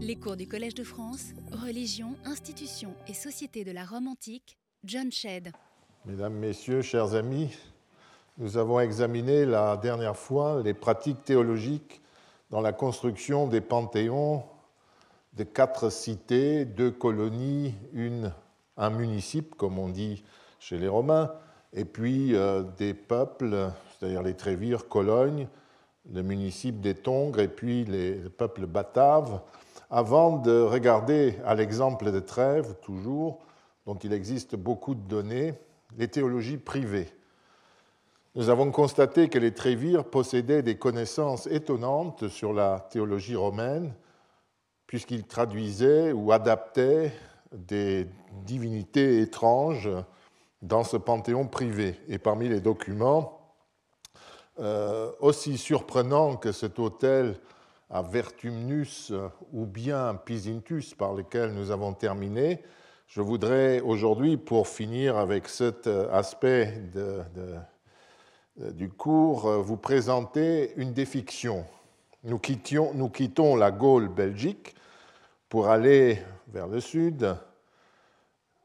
Les cours du Collège de France, Religion, institutions et société de la Rome antique, John Shedd. Mesdames, Messieurs, chers amis, nous avons examiné la dernière fois les pratiques théologiques dans la construction des panthéons de quatre cités, deux colonies, un municipe, comme on dit chez les Romains, et puis euh, des peuples, c'est-à-dire les Trévires, Cologne, le municipe des Tongres, et puis les peuples bataves avant de regarder à l'exemple de Trèves, toujours, dont il existe beaucoup de données, les théologies privées. Nous avons constaté que les Trévires possédaient des connaissances étonnantes sur la théologie romaine, puisqu'ils traduisaient ou adaptaient des divinités étranges dans ce panthéon privé. Et parmi les documents, euh, aussi surprenants que cet autel à Vertumnus ou bien Pisintus par lesquels nous avons terminé, je voudrais aujourd'hui, pour finir avec cet aspect du cours, vous présenter une défiction. Nous, nous quittons la Gaule belgique pour aller vers le sud,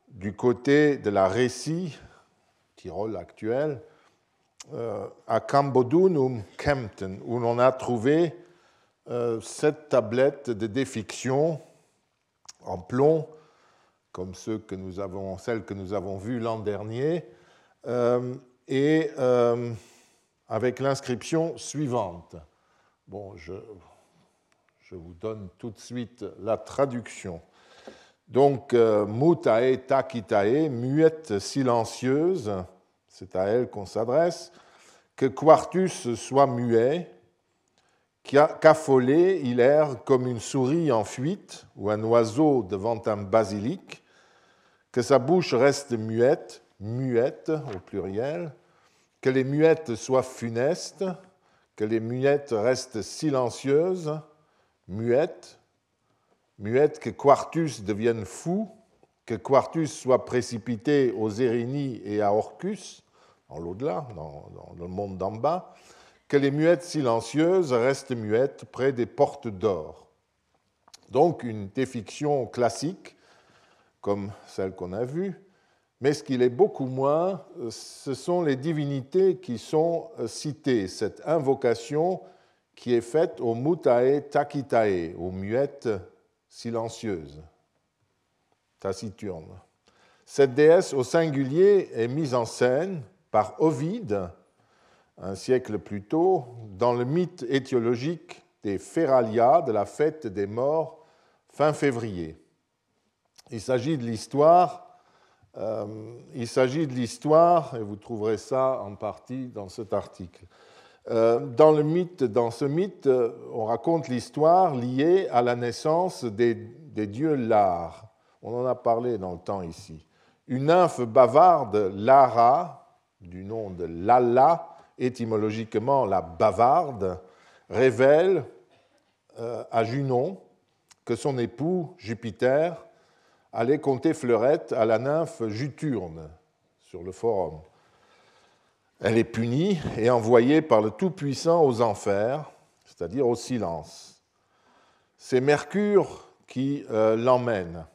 du côté de la Récie, Tyrol actuel, euh, à Cambodunum, Kempten, où l'on a trouvé euh, cette tablette de défiction en plomb, comme ceux que nous avons, celle que nous avons vue l'an dernier, euh, et euh, avec l'inscription suivante. Bon, je, vous donne tout de suite la traduction. Donc, mutae takitae, muette silencieuse, c'est à elle qu'on s'adresse, que Quartus soit muet, Qu'affolé, il erre comme une souris en fuite ou un oiseau devant un basilic, que sa bouche reste muette, muette au pluriel, que les muettes soient funestes, que les muettes restent silencieuses, muettes, muettes, que Quartus devienne fou, que Quartus soit précipité aux Érinies et à Orcus, dans l'au-delà, dans le monde d'en bas, que les muettes silencieuses restent muettes près des portes d'or. Donc une défiction classique, comme celle qu'on a vue, mais ce qu'il est beaucoup moins, ce sont les divinités qui sont citées, cette invocation qui est faite aux mutae takitae, aux muettes silencieuses, taciturnes. Cette déesse au singulier est mise en scène par Ovide un siècle plus tôt, dans le mythe étiologique des Feralia, de la fête des morts, fin février. Il s'agit de l'histoire, euh, il s'agit de l'histoire, et vous trouverez ça en partie dans cet article. Euh, dans, le mythe, dans ce mythe, on raconte l'histoire liée à la naissance des, des dieux Lar. On en a parlé dans le temps ici. Une nymphe bavarde, Lara, du nom de Lala, étymologiquement la bavarde, révèle euh, à Junon que son époux, Jupiter, allait compter fleurette à la nymphe Juturne sur le forum. Elle est punie et envoyée par le Tout-Puissant aux enfers, c'est-à-dire au silence. C'est Mercure qui euh, l'emmène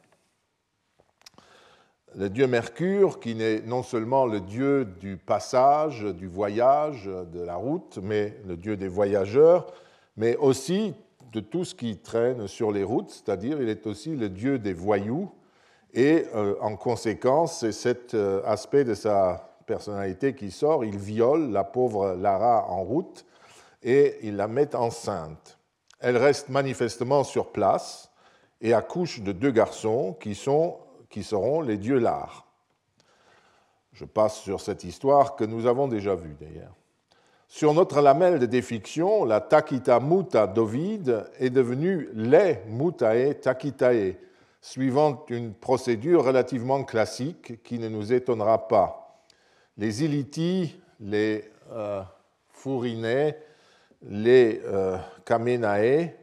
le dieu Mercure, qui n'est non seulement le dieu du passage, du voyage, de la route, mais le dieu des voyageurs, mais aussi de tout ce qui traîne sur les routes, c'est-à-dire il est aussi le dieu des voyous, et euh, en conséquence, c'est cet euh, aspect de sa personnalité qui sort, il viole la pauvre Lara en route et il la met enceinte. Elle reste manifestement sur place et accouche de deux garçons qui sont qui seront les dieux Lars. Je passe sur cette histoire que nous avons déjà vue d'ailleurs. Sur notre lamelle de défiction, la Takita Muta d'Ovide est devenue les Mutae Takitae, suivant une procédure relativement classique qui ne nous étonnera pas. Les Iliti, les euh, les euh, Kamenae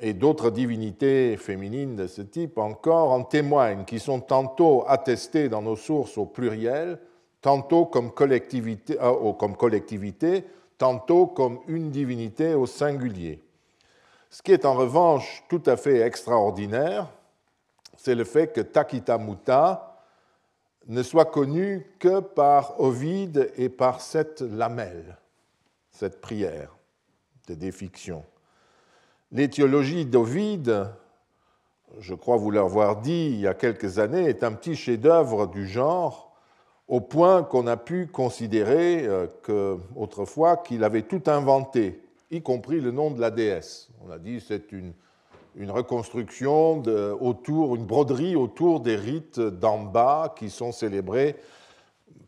et d'autres divinités féminines de ce type encore en témoignent, qui sont tantôt attestées dans nos sources au pluriel, tantôt comme collectivité, euh, collectivité tantôt comme une divinité au singulier. Ce qui est en revanche tout à fait extraordinaire, c'est le fait que Takita Muta ne soit connu que par Ovide et par cette lamelle, cette prière de défiction. L'étiologie d'Ovide, je crois vous l'avoir dit il y a quelques années, est un petit chef-d'œuvre du genre, au point qu'on a pu considérer euh, que, autrefois qu'il avait tout inventé, y compris le nom de la déesse. On a dit c'est une, une reconstruction autour, une broderie autour des rites d'en bas qui sont célébrés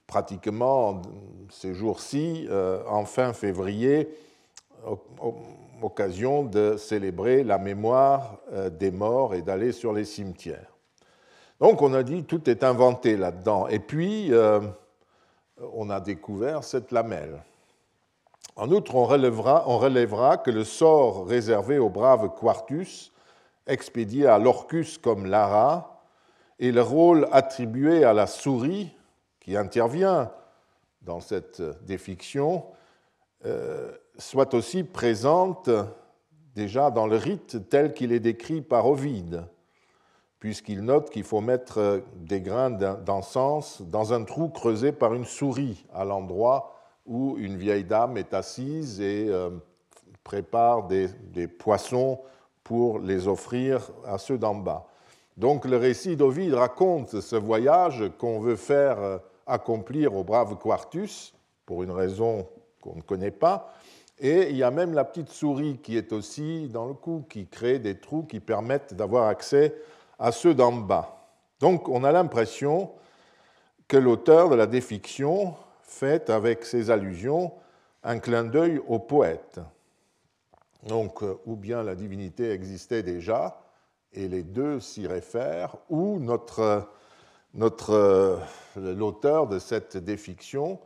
pratiquement ces jours-ci, euh, en fin février, occasion de célébrer la mémoire euh, des morts et d'aller sur les cimetières. Donc on a dit tout est inventé là-dedans. Et puis euh, on a découvert cette lamelle. En outre, on relèvera, que le sort réservé au brave Quartus, expédié à l'Orcus comme Lara, et le rôle attribué à la souris qui intervient dans cette défiction, euh, soit aussi présente déjà dans le rite tel qu'il est décrit par Ovide, puisqu'il note qu'il faut mettre des grains d'encens dans un trou creusé par une souris à l'endroit où une vieille dame est assise et euh, prépare des, des, poissons pour les offrir à ceux d'en bas. Donc le récit d'Ovide raconte ce voyage qu'on veut faire euh, accomplir au brave Quartus, pour une raison qu'on ne connaît pas, et il y a même la petite souris qui est aussi dans le coup, qui crée des trous qui permettent d'avoir accès à ceux d'en bas. Donc on a l'impression que l'auteur de la défiction fait avec ses allusions un clin d'œil au poète. Donc ou bien la divinité existait déjà, et les deux s'y réfèrent, ou notre, notre, l'auteur de cette défiction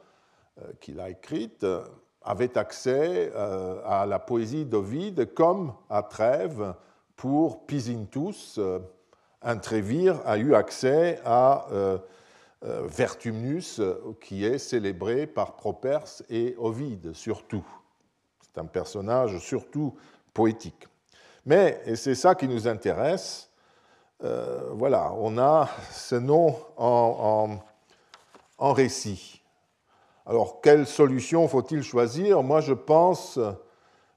euh, qu'il a écrite avait accès euh, à la poésie d'Ovide comme à Trêves pour Pisintus. Euh, un Trévire a eu accès à euh, Vertumnus qui est célébré par Properce et Ovide surtout. C'est un personnage surtout poétique. Mais, et c'est ça qui nous intéresse, voilà, on a ce nom en récit. Alors, quelle solution faut-il choisir? Moi, je pense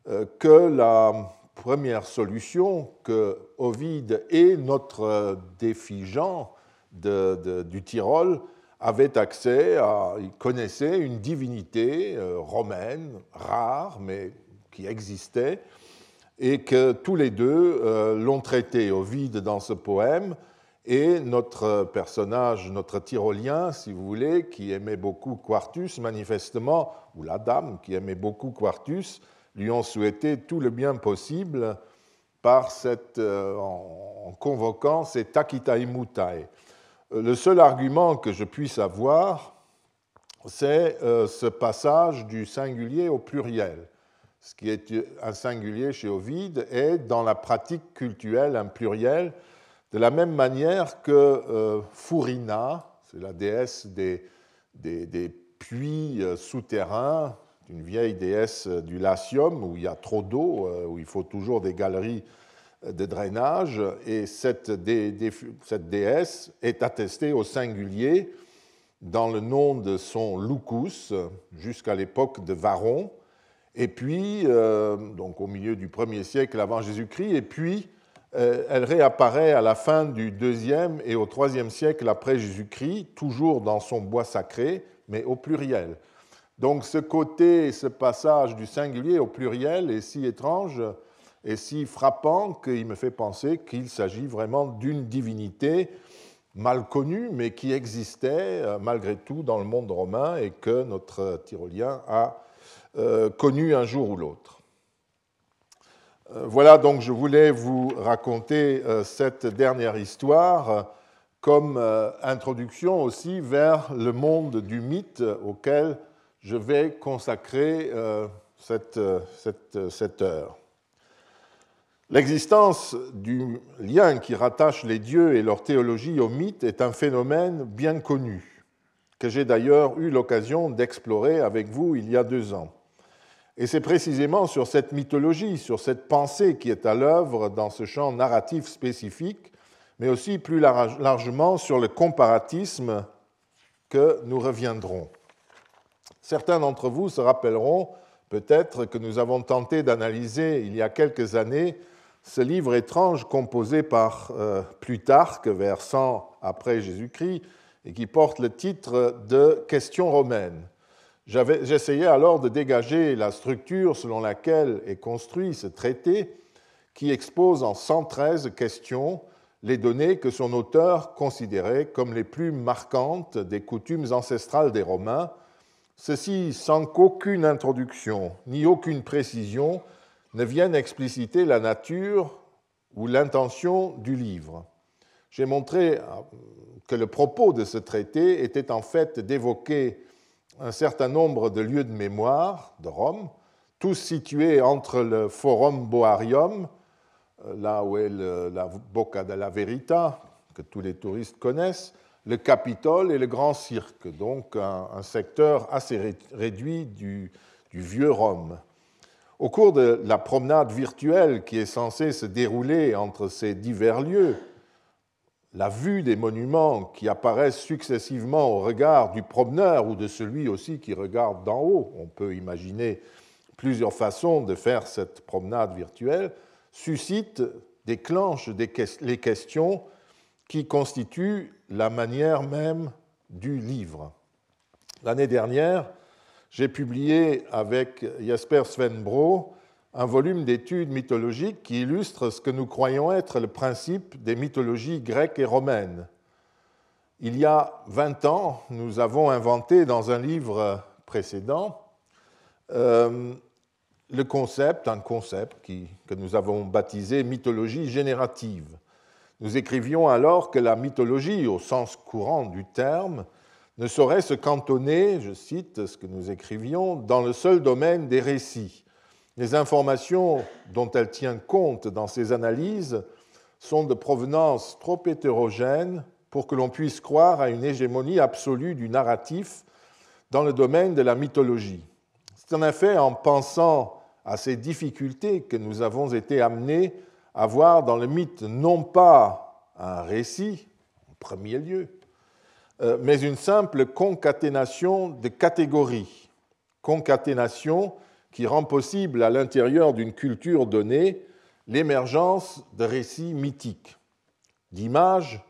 euh, que la première solution, que Ovide et notre défi Jean du Tyrol avaient accès à, ils connaissaient une divinité euh, romaine, rare, mais qui existait, et que tous les deux euh, l'ont traité. Ovide dans ce poème et notre personnage, notre tyrolien, si vous voulez, qui aimait beaucoup Quartus, manifestement, ou la dame qui aimait beaucoup Quartus, lui ont souhaité tout le bien possible par cette, euh, en convoquant ces takitai mutai. Le seul argument que je puisse avoir, c'est euh, ce passage du singulier au pluriel. Ce qui est un singulier chez Ovide est dans la pratique cultuelle un pluriel de la même manière que euh, Furina, c'est la déesse des, puits euh, souterrains, une vieille déesse du Latium où il y a trop d'eau, euh, où il faut toujours des galeries de drainage, et cette, déesse est attestée au singulier dans le nom de son Lucus jusqu'à l'époque de Varon, et puis, donc au milieu du 1er siècle avant Jésus-Christ, et puis euh, elle réapparaît à la fin du deuxième et au troisième siècle après Jésus-Christ, toujours dans son bois sacré, mais au pluriel. Donc ce côté, ce passage du singulier au pluriel est si étrange et si frappant qu'il me fait penser qu'il s'agit vraiment d'une divinité mal connue, mais qui existait euh, malgré tout dans le monde romain et que notre tyrolien a euh, connu un jour ou l'autre. Euh, voilà, donc je voulais vous raconter euh, cette dernière histoire euh, comme introduction aussi vers le monde du mythe auquel je vais consacrer cette, cette heure. L'existence du lien qui rattache les dieux et leur théologie au mythe est un phénomène bien connu, que j'ai d'ailleurs eu l'occasion d'explorer avec vous il y a deux ans. Et c'est précisément sur cette mythologie, sur cette pensée qui est à l'œuvre dans ce champ narratif spécifique, mais aussi plus largement sur le comparatisme que nous reviendrons. Certains d'entre vous se rappelleront peut-être que nous avons tenté d'analyser il y a quelques années ce livre étrange composé par euh, Plutarque vers 100 après Jésus-Christ et qui porte le titre de Questions romaines. J'essayais alors de dégager la structure selon laquelle est construit ce traité qui expose en 113 questions les données que son auteur considérait comme les plus marquantes des coutumes ancestrales des Romains, ceci sans qu'aucune introduction ni aucune précision ne viennent expliciter la nature ou l'intention du livre. J'ai montré euh, que le propos de ce traité était en fait d'évoquer un certain nombre de lieux de mémoire de Rome, tous situés entre le Forum Boarium, euh, là où est la Bocca della Verita, que tous les touristes connaissent, le Capitole et le Grand Cirque, donc un, secteur assez réduit du, du vieux Rome. Au cours de la promenade virtuelle qui est censée se dérouler entre ces divers lieux, la vue des monuments qui apparaissent successivement au regard du promeneur ou de celui aussi qui regarde d'en haut, on peut imaginer plusieurs façons de faire cette promenade virtuelle, suscite, déclenche les questions qui constituent la manière même du livre. L'année dernière, j'ai publié avec Jasper Svenbro un volume d'études mythologiques qui illustre ce que nous croyons être le principe des mythologies grecques et romaines. Il y a 20 ans, nous avons inventé dans un livre précédent euh, le concept, un concept que nous avons baptisé mythologie générative. Nous écrivions alors que la mythologie, au sens courant du terme, ne saurait se cantonner, je cite ce que nous écrivions, dans le seul domaine des récits les informations dont elle tient compte dans ses analyses sont de provenance trop hétérogène pour que l'on puisse croire à une hégémonie absolue du narratif dans le domaine de la mythologie. C'est en effet en pensant à ces difficultés que nous avons été amenés à voir dans le mythe non pas un récit, en premier lieu, euh, mais une simple concaténation de catégories, concaténation qui rend possible à l'intérieur d'une culture donnée l'émergence de récits mythiques, d'images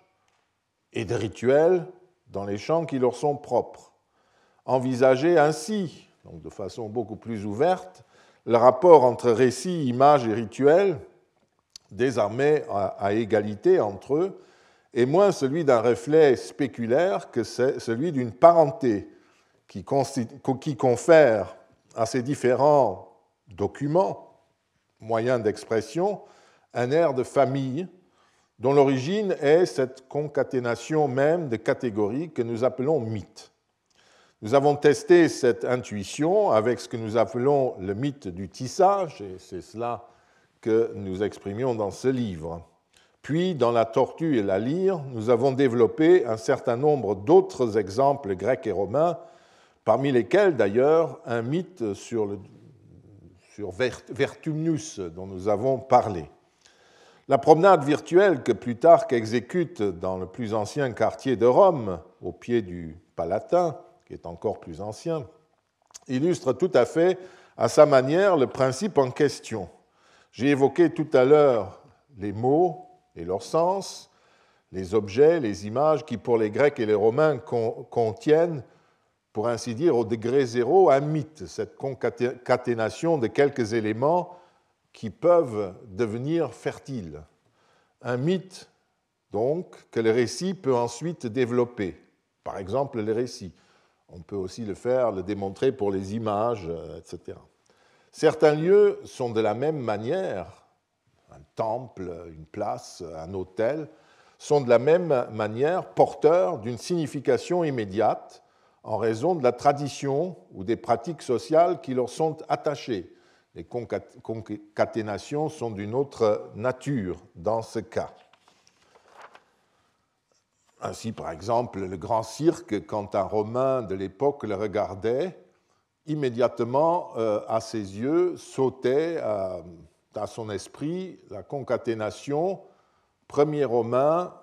et de rituels dans les champs qui leur sont propres. Envisager ainsi, donc de façon beaucoup plus ouverte, le rapport entre récits, images et rituels, désormais à égalité entre eux, est moins celui d'un reflet spéculaire que celui d'une parenté qui, qui confère à ces différents documents, moyens d'expression, un air de famille dont l'origine est cette concaténation même de catégories que nous appelons mythes. Nous avons testé cette intuition avec ce que nous appelons le mythe du tissage, et c'est cela que nous exprimions dans ce livre. Puis, dans La tortue et la lyre, nous avons développé un certain nombre d'autres exemples grecs et romains parmi lesquels d'ailleurs un mythe sur, Vertumnus dont nous avons parlé. La promenade virtuelle que Plutarque exécute dans le plus ancien quartier de Rome, au pied du Palatin, qui est encore plus ancien, illustre tout à fait à sa manière le principe en question. J'ai évoqué tout à l'heure les mots et leur sens, les objets, les images qui pour les Grecs et les Romains contiennent pour ainsi dire, au degré zéro, un mythe, cette concaténation de quelques éléments qui peuvent devenir fertiles. Un mythe, donc, que le récit peut ensuite développer. Par exemple, le récit. On peut aussi le faire, le démontrer pour les images, euh, etc. Certains lieux sont de la même manière, un temple, une place, un hôtel, sont de la même manière porteurs d'une signification immédiate en raison de la tradition ou des pratiques sociales qui leur sont attachées. Les concaténations sont d'une autre nature dans ce cas. Ainsi, par exemple, le grand cirque, quand un Romain de l'époque le regardait, immédiatement à ses yeux sautait à, son esprit la concaténation premier romain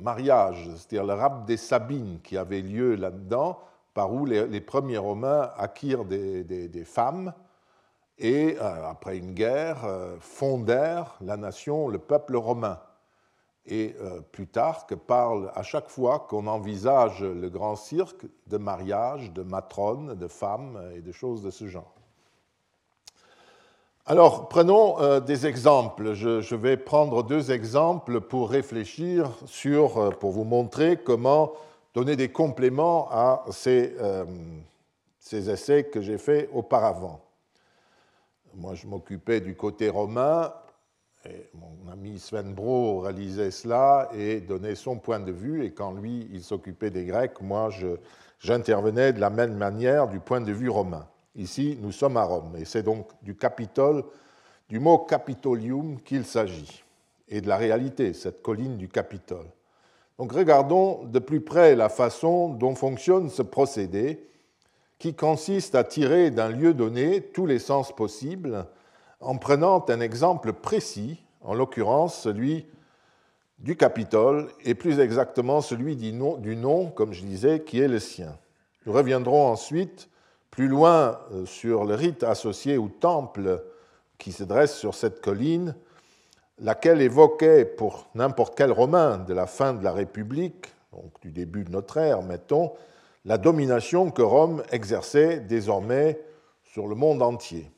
mariage, c'est-à-dire le rap des Sabines qui avait lieu là-dedans, par où les, premiers Romains acquirent des, femmes et, euh, après une guerre, euh, fondèrent la nation, le peuple romain. Et euh, Plutarque parle à chaque fois qu'on envisage le grand cirque de mariage, de matrones, de femmes et de choses de ce genre. Alors, prenons des exemples. Je, vais prendre deux exemples pour réfléchir sur, pour vous montrer comment donner des compléments à ces, ces essais que j'ai faits auparavant. Moi, je m'occupais du côté romain, et mon ami Sven Bro réalisait cela et donnait son point de vue, et quand lui, il s'occupait des Grecs, moi, j'intervenais de la même manière du point de vue romain. Ici, nous sommes à Rome, et c'est donc du Capitole, du mot Capitolium qu'il s'agit, et de la réalité, cette colline du Capitole. Donc regardons de plus près la façon dont fonctionne ce procédé, qui consiste à tirer d'un lieu donné tous les sens possibles en prenant un exemple précis, en l'occurrence celui du Capitole, et plus exactement celui du nom, comme je disais, qui est le sien. Nous reviendrons ensuite plus loin euh, sur le rite associé au temple qui se dresse sur cette colline, laquelle évoquait pour n'importe quel Romain de la fin de la République, donc du début de notre ère, mettons, la domination que Rome exerçait désormais sur le monde entier.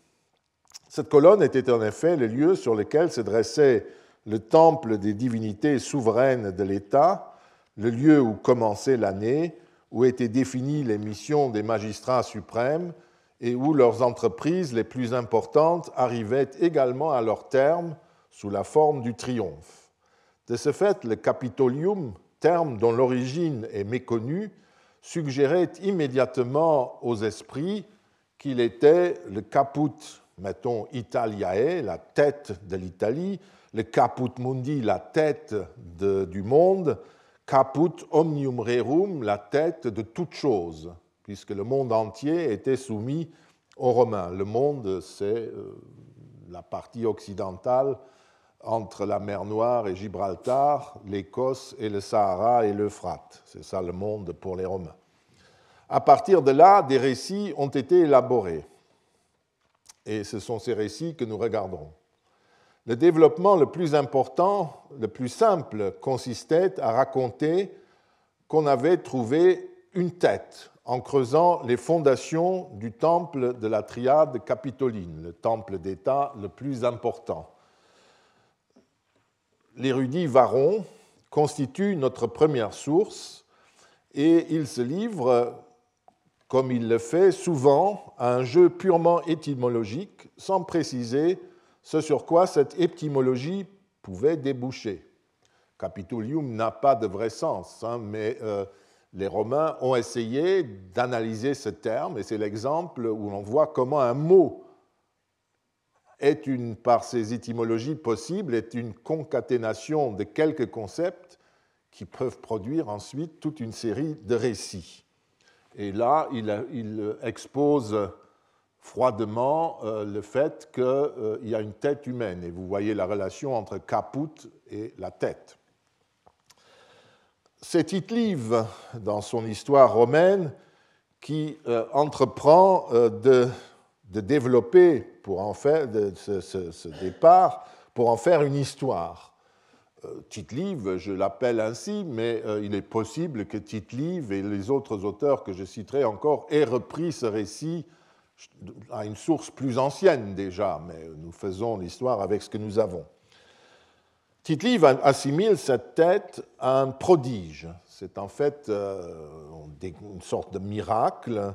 Cette colonne était en effet le lieu sur lequel se dressait le temple des divinités souveraines de l'État, le lieu où commençait l'année, où étaient définies les missions des magistrats suprêmes et où leurs entreprises les plus importantes arrivaient également à leur terme sous la forme du triomphe. De ce fait, le Capitolium, terme dont l'origine est méconnue, suggérait immédiatement aux esprits qu'il était le caput, mettons, Italiae, la tête de l'Italie, le caput mundi, la tête du monde, caput omnium rerum, la tête de toute chose, puisque le monde entier était soumis aux Romains. Le monde, c'est euh, la partie occidentale entre la mer Noire et Gibraltar, l'Écosse et le Sahara et l'Euphrate. C'est ça le monde pour les Romains. À partir de là, des récits ont été élaborés. Et ce sont ces récits que nous regardons. Le développement le plus important, le plus simple, consistait à raconter qu'on avait trouvé une tête en creusant les fondations du temple de la triade capitoline, le temple d'État le plus important. L'érudit Varon constitue notre première source et il se livre, comme il le fait souvent, à un jeu purement étymologique sans préciser ce sur quoi cette étymologie pouvait déboucher. Capitolium n'a pas de vrai sens, hein, mais euh, les Romains ont essayé d'analyser ce terme, et c'est l'exemple où l'on voit comment un mot est une, par ses étymologies possibles, est une concaténation de quelques concepts qui peuvent produire ensuite toute une série de récits. Et là, il, expose froidement euh, le fait qu'il euh, y a une tête humaine. Et vous voyez la relation entre caput et la tête. C'est Tite-Live, dans son histoire romaine, qui euh, entreprend de développer pour en faire ce, départ pour en faire une histoire. Tite-Live, je l'appelle ainsi, mais il est possible que Tite-Live et les autres auteurs que je citerai encore aient repris ce récit à une source plus ancienne déjà, mais nous faisons l'histoire avec ce que nous avons. Tite-Live assimile cette tête à un prodige. C'est en fait euh, une sorte de miracle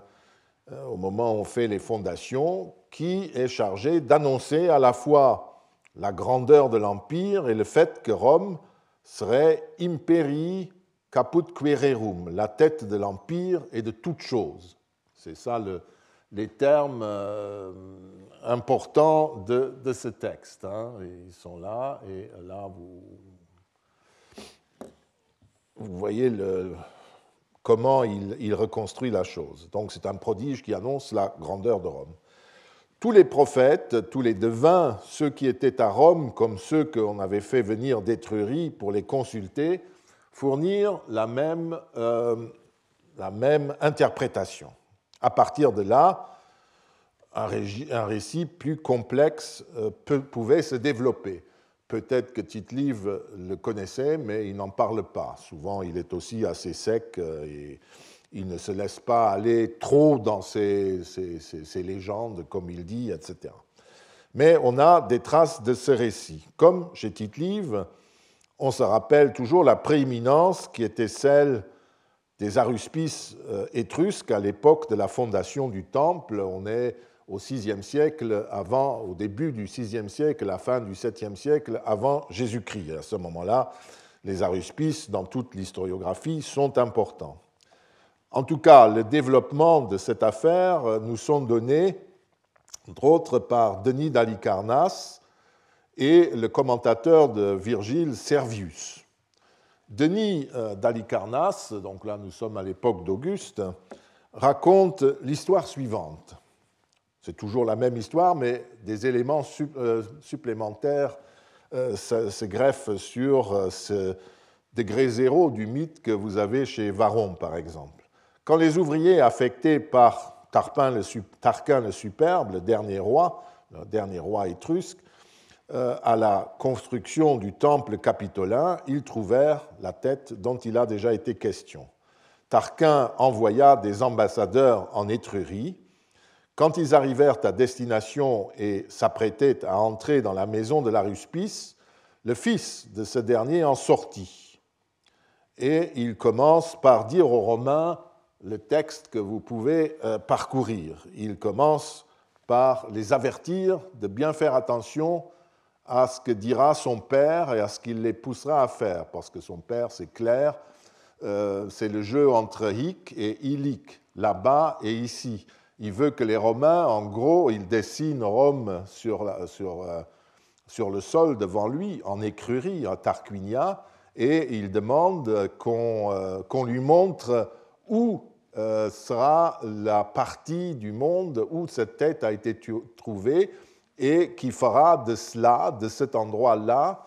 euh, au moment où on fait les fondations, qui est chargé d'annoncer à la fois la grandeur de l'Empire et le fait que Rome serait imperi caput quererum, la tête de l'Empire et de toute chose. C'est ça les termes euh, importants de, ce texte. Hein. Ils sont là, et là, vous, voyez comment il, reconstruit la chose. Donc c'est un prodige qui annonce la grandeur de Rome. Tous les prophètes, tous les devins, ceux qui étaient à Rome, comme ceux qu'on avait fait venir d'Étrurie pour les consulter, fournirent la même, euh, la même interprétation. À partir de là, un, récit plus complexe euh, pouvait se développer. Peut-être que Tite-Live le connaissait, mais il n'en parle pas. Souvent, il est aussi assez sec euh, et il ne se laisse pas aller trop dans ses, légendes, comme il dit, etc. Mais on a des traces de ce récit. Comme chez Tite-Live, on se rappelle toujours la prééminence qui était celle des aruspices euh, étrusques à l'époque de la fondation du temple. On est au VIe siècle avant, au début du VIe siècle, la fin du VIIe siècle avant Jésus-Christ. À ce moment-là, les aruspices, dans toute l'historiographie, sont importants. En tout cas, le développement de cette affaire euh, nous sont donnés, entre autres, par Denis d'Alicarnasse et le commentateur de Virgile, Servius. Denis euh, d'Alicarnasse, donc là nous sommes à l'époque d'Auguste, raconte l'histoire suivante. C'est toujours la même histoire, mais des éléments euh, supplémentaires euh, se greffent sur ce degré zéro du mythe que vous avez chez Varron, par exemple. Quand les ouvriers affectés par Tarquin le Superbe, le dernier roi, le dernier roi étrusque, à la construction du temple capitolin, ils trouvèrent la tête dont il a déjà été question. Tarquin envoya des ambassadeurs en Étrurie quand ils arrivèrent à destination et s'apprêtaient à entrer dans la maison de l'Aruspice, le fils de ce dernier en sortit. Et il commence par dire aux Romains le texte que vous pouvez euh, parcourir. Il commence par les avertir de bien faire attention à ce que dira son père et à ce qu'il les poussera à faire, parce que son père, c'est clair, euh, c'est le jeu entre hic et ilic, là-bas et ici. Il veut que les Romains, en gros, ils dessinent Rome sur, sur, euh, sur le sol devant lui, en écrurie, en Tarquinia, et il demande qu'on euh, lui montre où sera la partie du monde où cette tête a été trouvée et qui fera de cela, de cet endroit-là,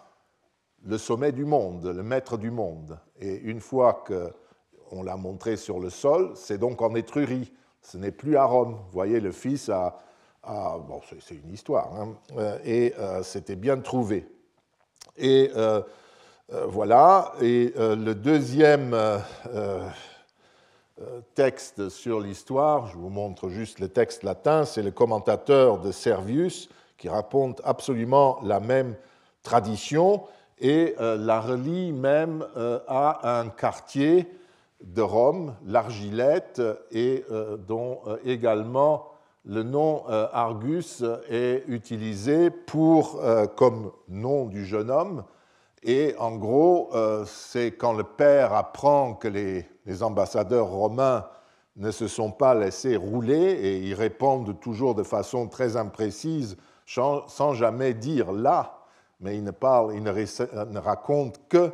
le sommet du monde, le maître du monde. Et une fois qu'on l'a montré sur le sol, c'est donc en Étrurie ce n'est plus à Rome. Vous voyez, le fils a. bon, c'est une histoire, hein, euh, et euh, c'était bien trouvé. Et euh, voilà, et le deuxième texte sur l'histoire, je vous montre juste le texte latin, c'est le commentateur de Servius qui raconte absolument la même tradition et la relie même à un quartier de Rome, l'Argilette, et euh, dont euh, également le nom euh, Argus est utilisé pour, comme nom du jeune homme. Et en gros, c'est quand le père apprend que les, ambassadeurs romains ne se sont pas laissés rouler, et ils répondent toujours de façon très imprécise, sans jamais dire là, mais ils ne, parlent, ils ne racontent que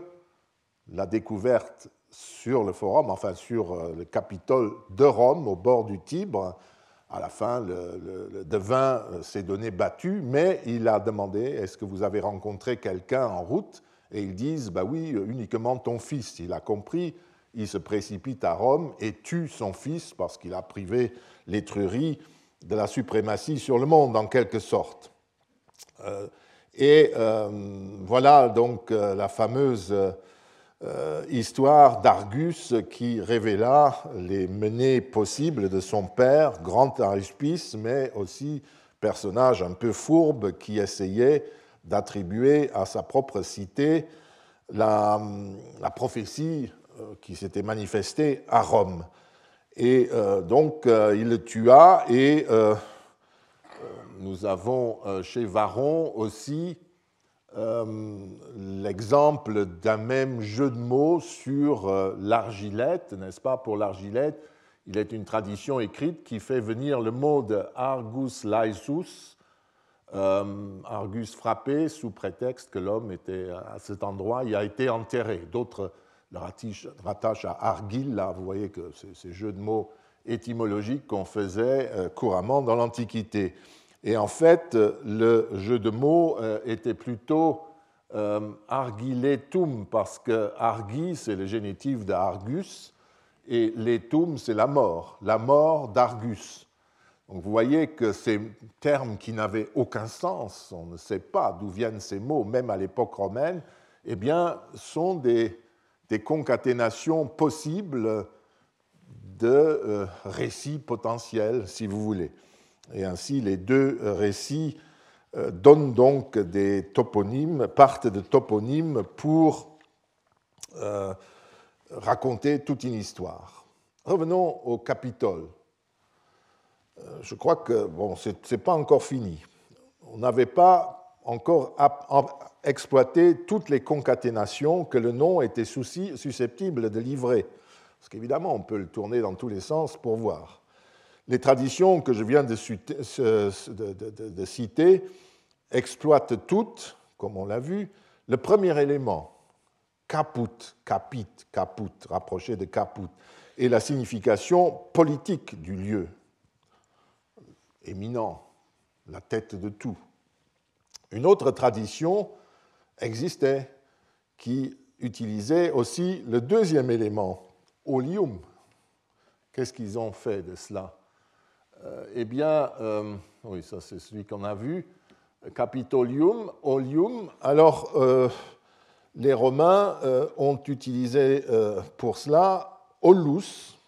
la découverte sur le forum, enfin sur euh, le Capitole de Rome, au bord du Tibre. À la fin, le, devin euh, s'est donné battu, mais il a demandé Est-ce que vous avez rencontré quelqu'un en route? Et ils disent Bah oui, uniquement ton fils. Il a compris, il se précipite à Rome et tue son fils parce qu'il a privé l'Étrurie de la suprématie sur le monde, en quelque sorte. Euh, et voilà donc la fameuse euh, histoire d'Argus qui révéla les menées possibles de son père, grand aruspice, mais aussi personnage un peu fourbe qui essayait d'attribuer à sa propre cité la, prophétie euh, qui s'était manifestée à Rome. Et euh, donc il le tua et nous avons chez Varron aussi euh, l'exemple d'un même jeu de mots sur euh, l'argilette, n'est-ce pas? Pour l'argilette, il est une tradition écrite qui fait venir le mot de argus laesus, euh, argus frappé, sous prétexte que l'homme était à cet endroit, il a été enterré. D'autres le rattache à Argil. Là, vous voyez que c'est ces jeux de mots étymologiques qu'on faisait euh, couramment dans l'Antiquité. Et en fait, le jeu de mots euh, était plutôt euh, argiletum, parce que argi, c'est le génitif d'Argus, et letum, c'est la mort, la mort d'Argus. Donc vous voyez que ces termes qui n'avaient aucun sens, on ne sait pas d'où viennent ces mots, même à l'époque romaine, eh bien, sont des, des concaténations possibles de euh, récits potentiels, si vous voulez. Et ainsi, les deux récits euh, donnent donc des toponymes, partent de toponymes pour euh, raconter toute une histoire. Revenons au Capitole. Je crois que bon, ce n'est pas encore fini. On n'avait pas encore exploité toutes les concaténations que le nom était susceptible de livrer. Parce qu'évidemment, on peut le tourner dans tous les sens pour voir. Les traditions que je viens de, citer exploitent toutes, comme on l'a vu, le premier élément, caput, capit, caput, rapproché de caput, et la signification politique du lieu, éminent, la tête de tout. Une autre tradition existait qui utilisait aussi le deuxième élément, Olium. Qu'est-ce qu'ils ont fait de cela? Euh, Eh bien, euh, oui, ça c'est celui qu'on a vu, Capitolium, Olium. Alors, euh, les Romains ont utilisé pour cela Olus.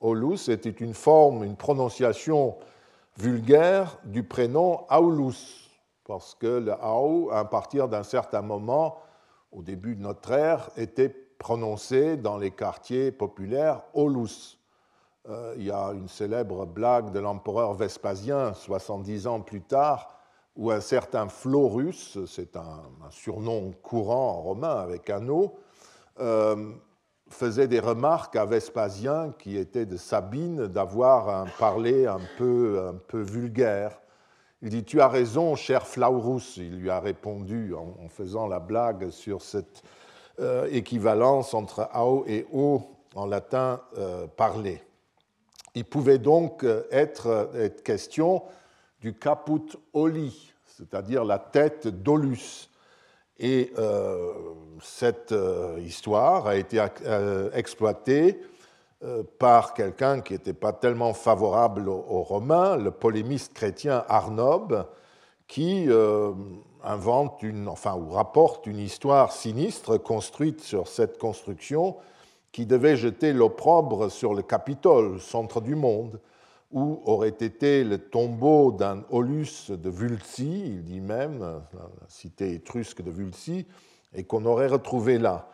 Olus était une forme, une prononciation vulgaire du prénom Aulus, parce que le Aou, à partir d'un certain moment, au début de notre ère, était prononcé dans les quartiers populaires Olus. Euh, il y a une célèbre blague de l'empereur Vespasien, 70 ans plus tard, où un certain Florus, c'est un, surnom courant romain avec un O, euh, faisait des remarques à Vespasien, qui était de Sabine, d'avoir un parler un peu, un peu vulgaire. Il dit Tu as raison, cher Flaurus, il lui a répondu en faisant la blague sur cette euh, équivalence entre ao et o en latin euh, parlé. Il pouvait donc euh, être, question du caput oli, c'est-à-dire la tête d'Olus. Et cette histoire a été exploitée par quelqu'un qui n'était pas tellement favorable aux, Romains, le polémiste chrétien Arnobe, qui invente une, enfin, ou rapporte une histoire sinistre construite sur cette construction qui devait jeter l'opprobre sur le Capitole, centre du monde, où aurait été le tombeau d'un Olus de Vulci, il dit même, la cité étrusque de Vulci, et qu'on aurait retrouvé là.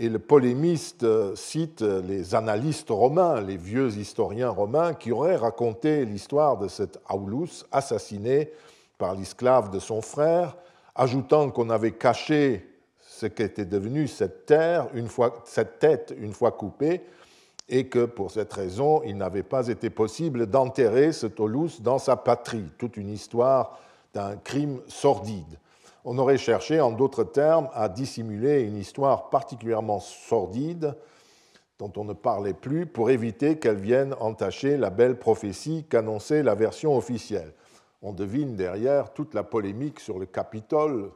Et le polémiste cite les analystes romains, les vieux historiens romains, qui auraient raconté l'histoire de cet Aulus assassiné par l'esclave de son frère, ajoutant qu'on avait caché ce qu'était devenu cette terre, cette tête une fois coupée, et que pour cette raison, il n'avait pas été possible d'enterrer ce Toulouse dans sa patrie. Toute une histoire d'un crime sordide. On aurait cherché, en d'autres termes, à dissimuler une histoire particulièrement sordide dont on ne parlait plus pour éviter qu'elle vienne entacher la belle prophétie qu'annonçait la version officielle on devine derrière toute la polémique sur le Capitole,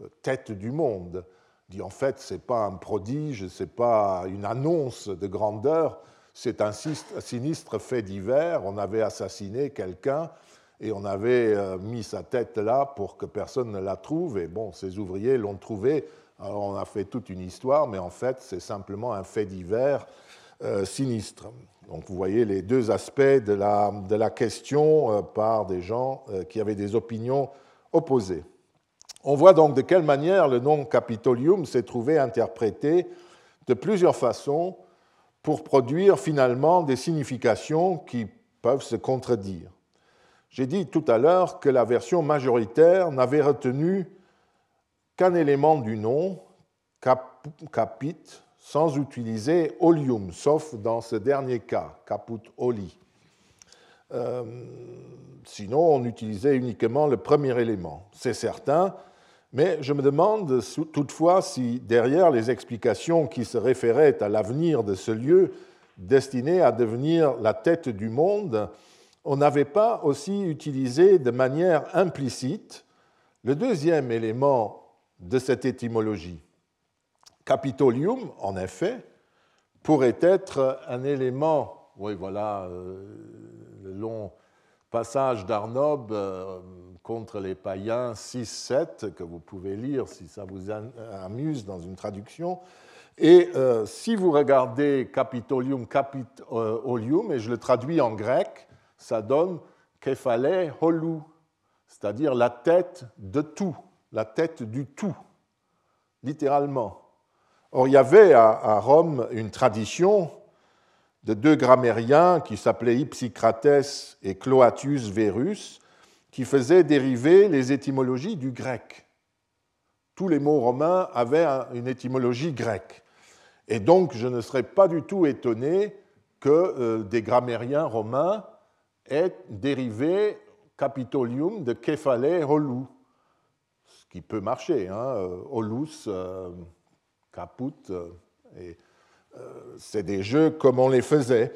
euh, tête du monde. Dit en fait, ce n'est pas un prodige, ce n'est pas une annonce de grandeur, c'est un sinistre fait divers. On avait assassiné quelqu'un et on avait euh, mis sa tête là pour que personne ne la trouve. Et bon, ces ouvriers l'ont trouvé. Alors on a fait toute une histoire, mais en fait, c'est simplement un fait divers euh, sinistre. Donc vous voyez les deux aspects de la, question euh, par des gens qui avaient des opinions opposées. On voit donc de quelle manière le nom Capitolium s'est trouvé interprété de plusieurs façons pour produire finalement des significations qui peuvent se contredire. J'ai dit tout à l'heure que la version majoritaire n'avait retenu qu'un élément du nom, capit, sans utiliser olium, sauf dans ce dernier cas, caput oli. Euh, sinon, on utilisait uniquement le premier élément. C'est certain, Mais je me demande toutefois si derrière les explications qui se référaient à l'avenir de ce lieu destiné à devenir la tête du monde, on n'avait pas aussi utilisé de manière implicite le deuxième élément de cette étymologie. Capitolium, en effet, pourrait être un élément, oui voilà, euh, le long passage d'Arnob euh, contre les païens 6-7, que vous pouvez lire si ça vous amuse dans une traduction. Et euh, si vous regardez Capitolium, Capitolium, et je le traduis en grec, ça donne Kephale Holou, c'est-à-dire la tête de tout, la tête du tout, littéralement. Or, il y avait à Rome une tradition de deux grammairiens qui s'appelaient Ipsicrates et Cloatius Verus, qui faisaient dériver les étymologies du grec. Tous les mots romains avaient une étymologie grecque. Et donc, je ne serais pas du tout étonné que euh, des grammairiens romains aient dérivé capitolium de kephale holou, ce qui peut marcher, hein, euh, holus, euh, caput, et c'est des jeux comme on les faisait.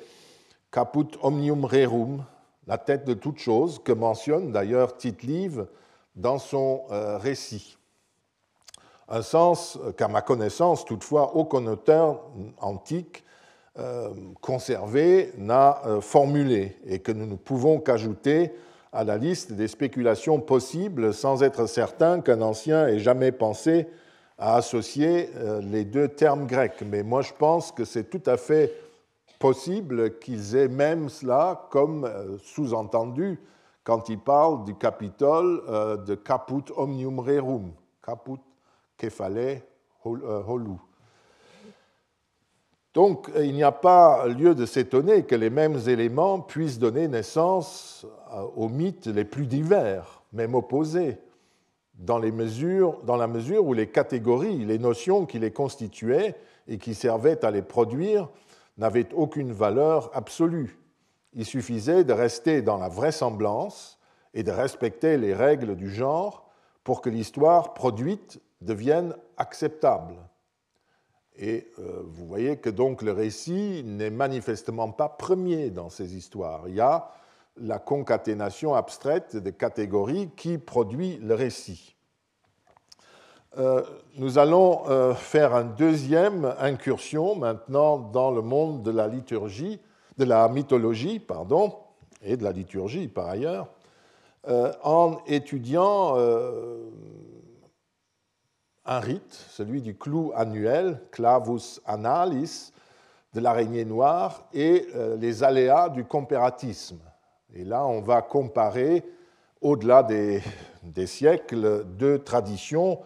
Caput omnium rerum, la tête de toute chose, que mentionne d'ailleurs tite dans son euh, récit. Un sens qu'à ma connaissance, toutefois, aucun auteur antique euh, conservé n'a euh, formulé et que nous ne pouvons qu'ajouter à la liste des spéculations possibles sans être certain qu'un ancien ait jamais pensé à associer euh, les deux termes grecs. Mais moi, je pense que c'est tout à fait possible qu'ils aient même cela comme euh, sous-entendu quand ils parlent du Capitole euh, de caput omnium rerum, caput kephale holu. Donc, il n'y a pas lieu de s'étonner que les mêmes éléments puissent donner naissance aux mythes les plus divers, même opposés dans, dans la mesure où les catégories, les notions qui les constituaient et qui servaient à les produire n'avaient aucune valeur absolue. Il suffisait de rester dans la vraisemblance et de respecter les règles du genre pour que l'histoire produite devienne acceptable. Et euh, vous voyez que donc le récit n'est manifestement pas premier dans ces histoires. Il y a la concaténation abstraite des catégories qui produit le récit. Euh, nous allons euh, faire une deuxième incursion maintenant dans le monde de la liturgie, de la mythologie, pardon, et de la liturgie par ailleurs, en étudiant un rite, celui du clou annuel, clavus annalis, de l'araignée noire, et les aléas du comparatisme. Et là, on va comparer, au-delà des, siècles, deux traditions,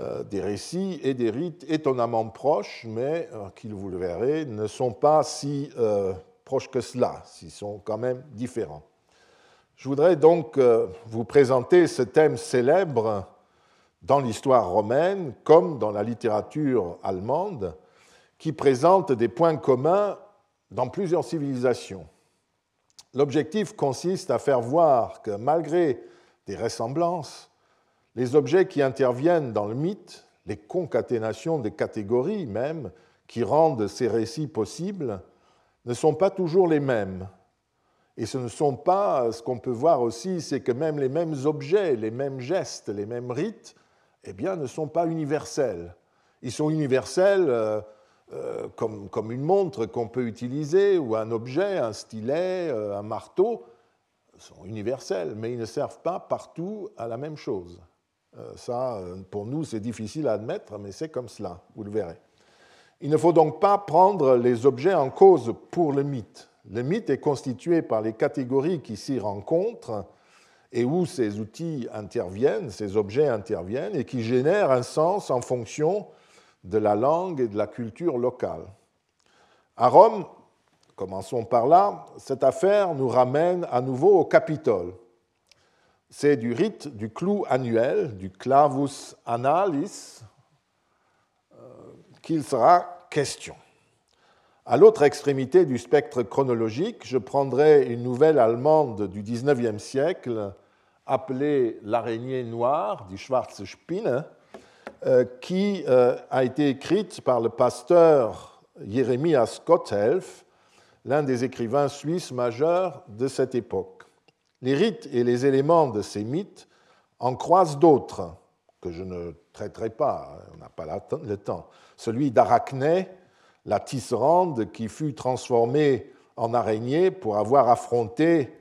euh, des récits et des rites étonnamment proches, mais euh, vous le verrez, ne sont pas si euh, proches que cela, ils sont quand même différents. Je voudrais donc vous présenter ce thème célèbre dans l'histoire romaine comme dans la littérature allemande, qui présente des points communs dans plusieurs civilisations. L'objectif consiste à faire voir que malgré des ressemblances, les objets qui interviennent dans le mythe, les concaténations des catégories même, qui rendent ces récits possibles, ne sont pas toujours les mêmes. Et ce ne sont pas, ce qu'on peut voir aussi, c'est que même les mêmes objets, les mêmes gestes, les mêmes rites, eh bien, ne sont pas universels. Ils sont universels euh, euh, comme, comme, une montre qu'on peut utiliser, ou un objet, un stylet, euh, un marteau, sont universels, mais ils ne servent pas partout à la même chose. Ça, pour nous, c'est difficile à admettre, mais c'est comme cela, vous le verrez. Il ne faut donc pas prendre les objets en cause pour le mythe. Le mythe est constitué par les catégories qui s'y rencontrent et où ces outils interviennent, ces objets interviennent, et qui génèrent un sens en fonction de la langue et de la culture locale. À Rome, commençons par là, cette affaire nous ramène à nouveau au Capitole. C'est du rite du clou annuel, du clavus annalis, euh, qu'il sera question. À l'autre extrémité du spectre chronologique, je prendrai une nouvelle allemande du XIXe siècle, appelée l'araignée noire, die Schwarze Spinne, euh, qui euh, a été écrite par le pasteur Jeremias Gotthelf, l'un des écrivains suisses majeurs de cette époque. Les rites et les éléments de ces mythes en croisent d'autres, que je ne traiterai pas, on n'a pas le temps. Celui d'Arachné, la tisserande qui fut transformée en araignée pour avoir affronté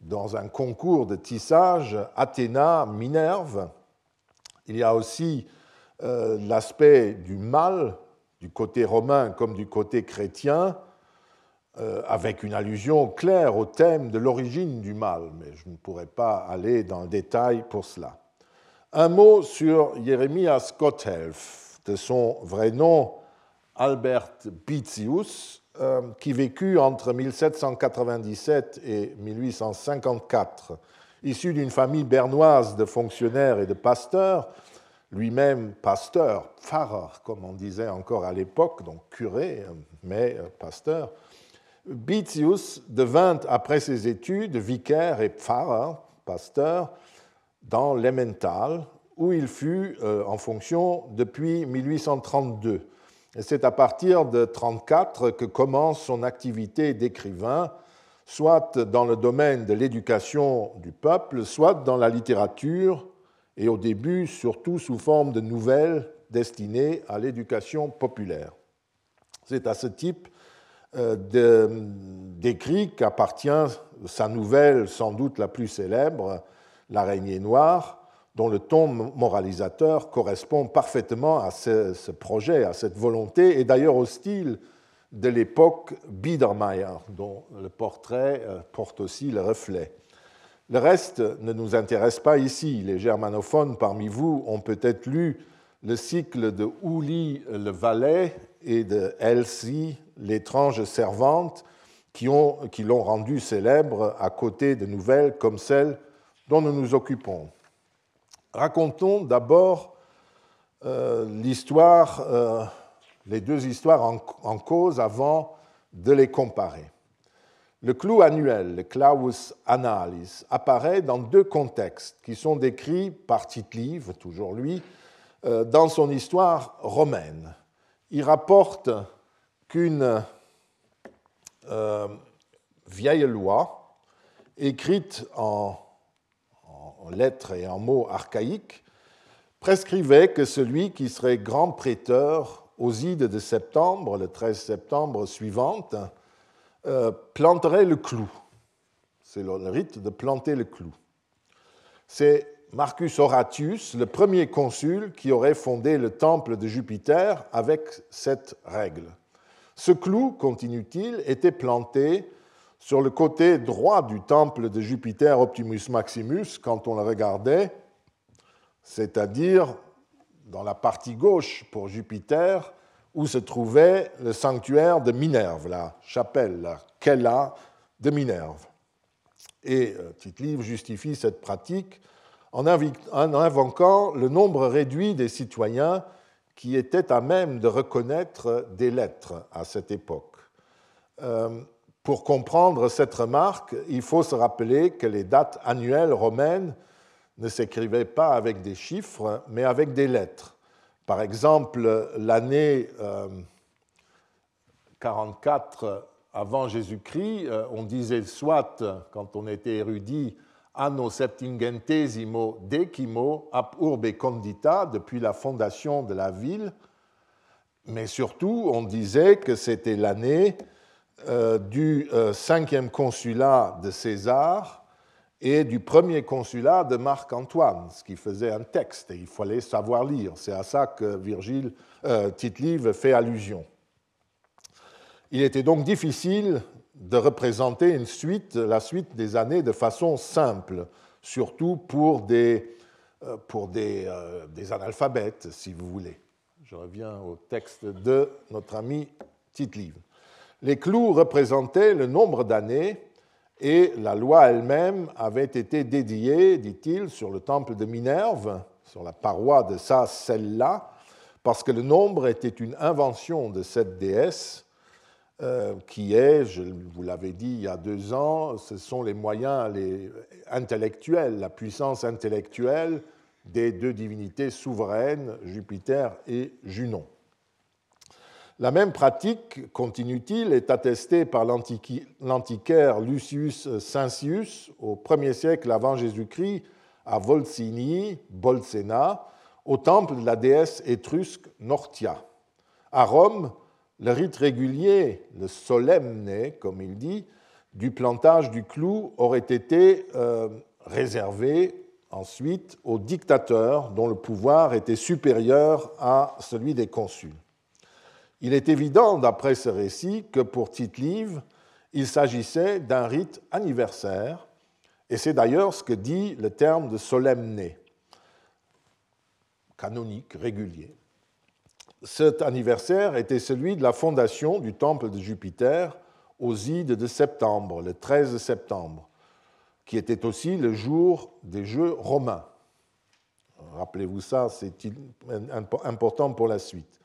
dans un concours de tissage Athéna, Minerve. Il y a aussi euh, l'aspect du mal, du côté romain comme du côté chrétien, euh, avec une allusion claire au thème de l'origine du mal, mais je ne pourrais pas aller dans le détail pour cela. Un mot sur Jérémias Gotthelf, de son vrai nom Albert Bitius, euh, qui vécut entre 1797 et 1854. Issu d'une famille bernoise de fonctionnaires et de pasteurs, lui-même pasteur, pfarrer, comme on disait encore à l'époque, donc curé, mais euh, pasteur, Bitius devint, après ses études, vicaire et pfarrer, pasteur, dans l'Emmental, où il fut euh, en fonction depuis 1832. C'est à partir de 1934 que commence son activité d'écrivain, soit dans le domaine de l'éducation du peuple, soit dans la littérature, et au début surtout sous forme de nouvelles destinées à l'éducation populaire. C'est à ce type euh, d'écrit qu'appartient sa nouvelle sans doute la plus célèbre, L'araignée noire, dont le ton moralisateur correspond parfaitement à ce, projet, à cette volonté, et d'ailleurs au style de l'époque Biedermeier, dont le portrait euh, porte aussi le reflet. Le reste ne nous intéresse pas ici. Les germanophones parmi vous ont peut-être lu le cycle de Ouli le Valais et de Elsie, l'étrange servante, qui l'ont rendu célèbre à côté de nouvelles comme celles dont nous nous occupons. Racontons d'abord euh, l'histoire, euh, les deux histoires en, cause avant de les comparer. Le clou annuel, le Claus Annalis, apparaît dans deux contextes qui sont décrits par Tite-Live, toujours lui, euh, dans son histoire romaine. Il rapporte qu'une vieille loi, écrite en, en lettres et en mots archaïques, prescrivait que celui qui serait grand prêteur aux ides de septembre, le 13 septembre suivante, euh, planterait le clou. C'est le rite de planter le clou. C'est Marcus Horatius, le premier consul, qui aurait fondé le temple de Jupiter avec cette règle. Ce clou, continue-t-il, était planté sur le côté droit du temple de Jupiter Optimus Maximus quand on le regardait, c'est-à-dire dans la partie gauche pour Jupiter, où se trouvait le sanctuaire de Minerve, la chapelle, la Kella de Minerve. Et euh, Tite-Livre justifie cette pratique en invoquant le nombre réduit des citoyens qui étaient à même de reconnaître des lettres à cette époque. Euh, pour comprendre cette remarque, il faut se rappeler que les dates annuelles romaines ne s'écrivaient pas avec des chiffres, mais avec des lettres. Par exemple, l'année 44 euh, avant Jésus-Christ, euh, on disait soit, quand on était érudit, anno septingentesimo decimo ab urbe condita, depuis la fondation de la ville, mais surtout on disait que c'était l'année euh, du cinquième consulat de César et du premier consulat de Marc-Antoine, ce qui faisait un texte, et il fallait savoir lire. C'est à ça que Virgile euh, fait allusion. Il était donc difficile de représenter une suite, la suite des années de façon simple, surtout pour des, euh, pour des, euh, des analphabètes, si vous voulez. Je reviens au texte de notre ami Tite-Live. Les clous représentaient le nombre d'années et la loi elle-même avait été dédiée, dit-il, sur le temple de Minerve, sur la paroi de sa celle-là, parce que le nombre était une invention de cette déesse euh, qui est, je vous l'avais dit il y a deux ans, ce sont les moyens intellectuels, la puissance intellectuelle des deux divinités souveraines, Jupiter et Junon. La même pratique, continue-t-il, est attestée par l'antiquaire Lucius Cincius au 1er siècle avant Jésus-Christ à Volsini, Bolsena, au temple de la déesse étrusque Nortia. À Rome, le rite régulier, le solemne, comme il dit, du plantage du clou aurait été euh, réservé ensuite aux dictateurs dont le pouvoir était supérieur à celui des consuls. Il est évident, d'après ce récit, que pour Tite-Live, il s'agissait d'un rite anniversaire, et c'est d'ailleurs ce que dit le terme de solemne, canonique, régulier cet anniversaire était celui de la fondation du temple de Jupiter aux ides de septembre, le 13 septembre, qui était aussi le jour des Jeux romains. Rappelez-vous ça, c'est important pour la suite.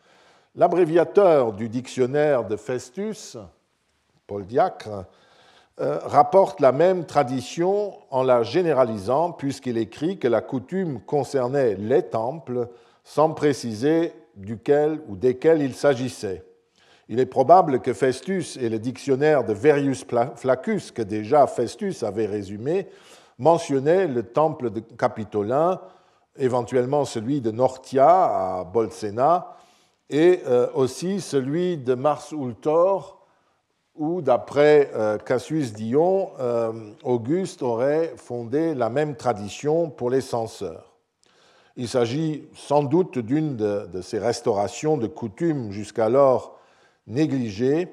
L'abréviateur du dictionnaire de Festus, Paul Diacre, euh, rapporte la même tradition en la généralisant, puisqu'il écrit que la coutume concernait les temples, sans préciser duquel ou desquels il s'agissait. Il est probable que Festus et le dictionnaire de Verius Flaccus, que déjà Festus avait résumé, mentionnaient le temple de Capitolin, éventuellement celui de Nortia à Bolsena, et euh, aussi celui de Mars Ultor, où, d'après euh, Cassius Dion, euh, Auguste aurait fondé la même tradition pour les censeurs. Il s'agit sans doute d'une de, ces restaurations de coutumes jusqu'alors négligées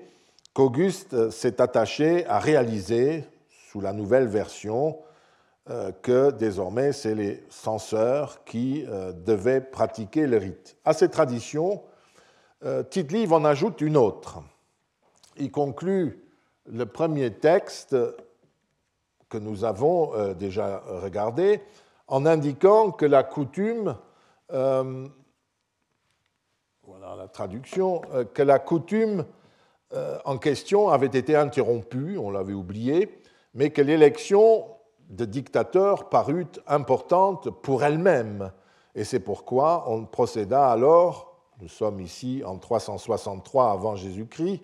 qu'Auguste s'est attaché à réaliser sous la nouvelle version que désormais c'est les censeurs qui devaient pratiquer le rite. À ces traditions, euh, Tite-Live en ajoute une autre. Il conclut le premier texte que nous avons déjà regardé en indiquant que la coutume, euh, voilà la traduction, euh, que la coutume euh, en question avait été interrompue, on l'avait oublié, mais que l'élection de dictateur parut importante pour elle-même. Et c'est pourquoi on procéda alors, nous sommes ici en 363 avant Jésus-Christ,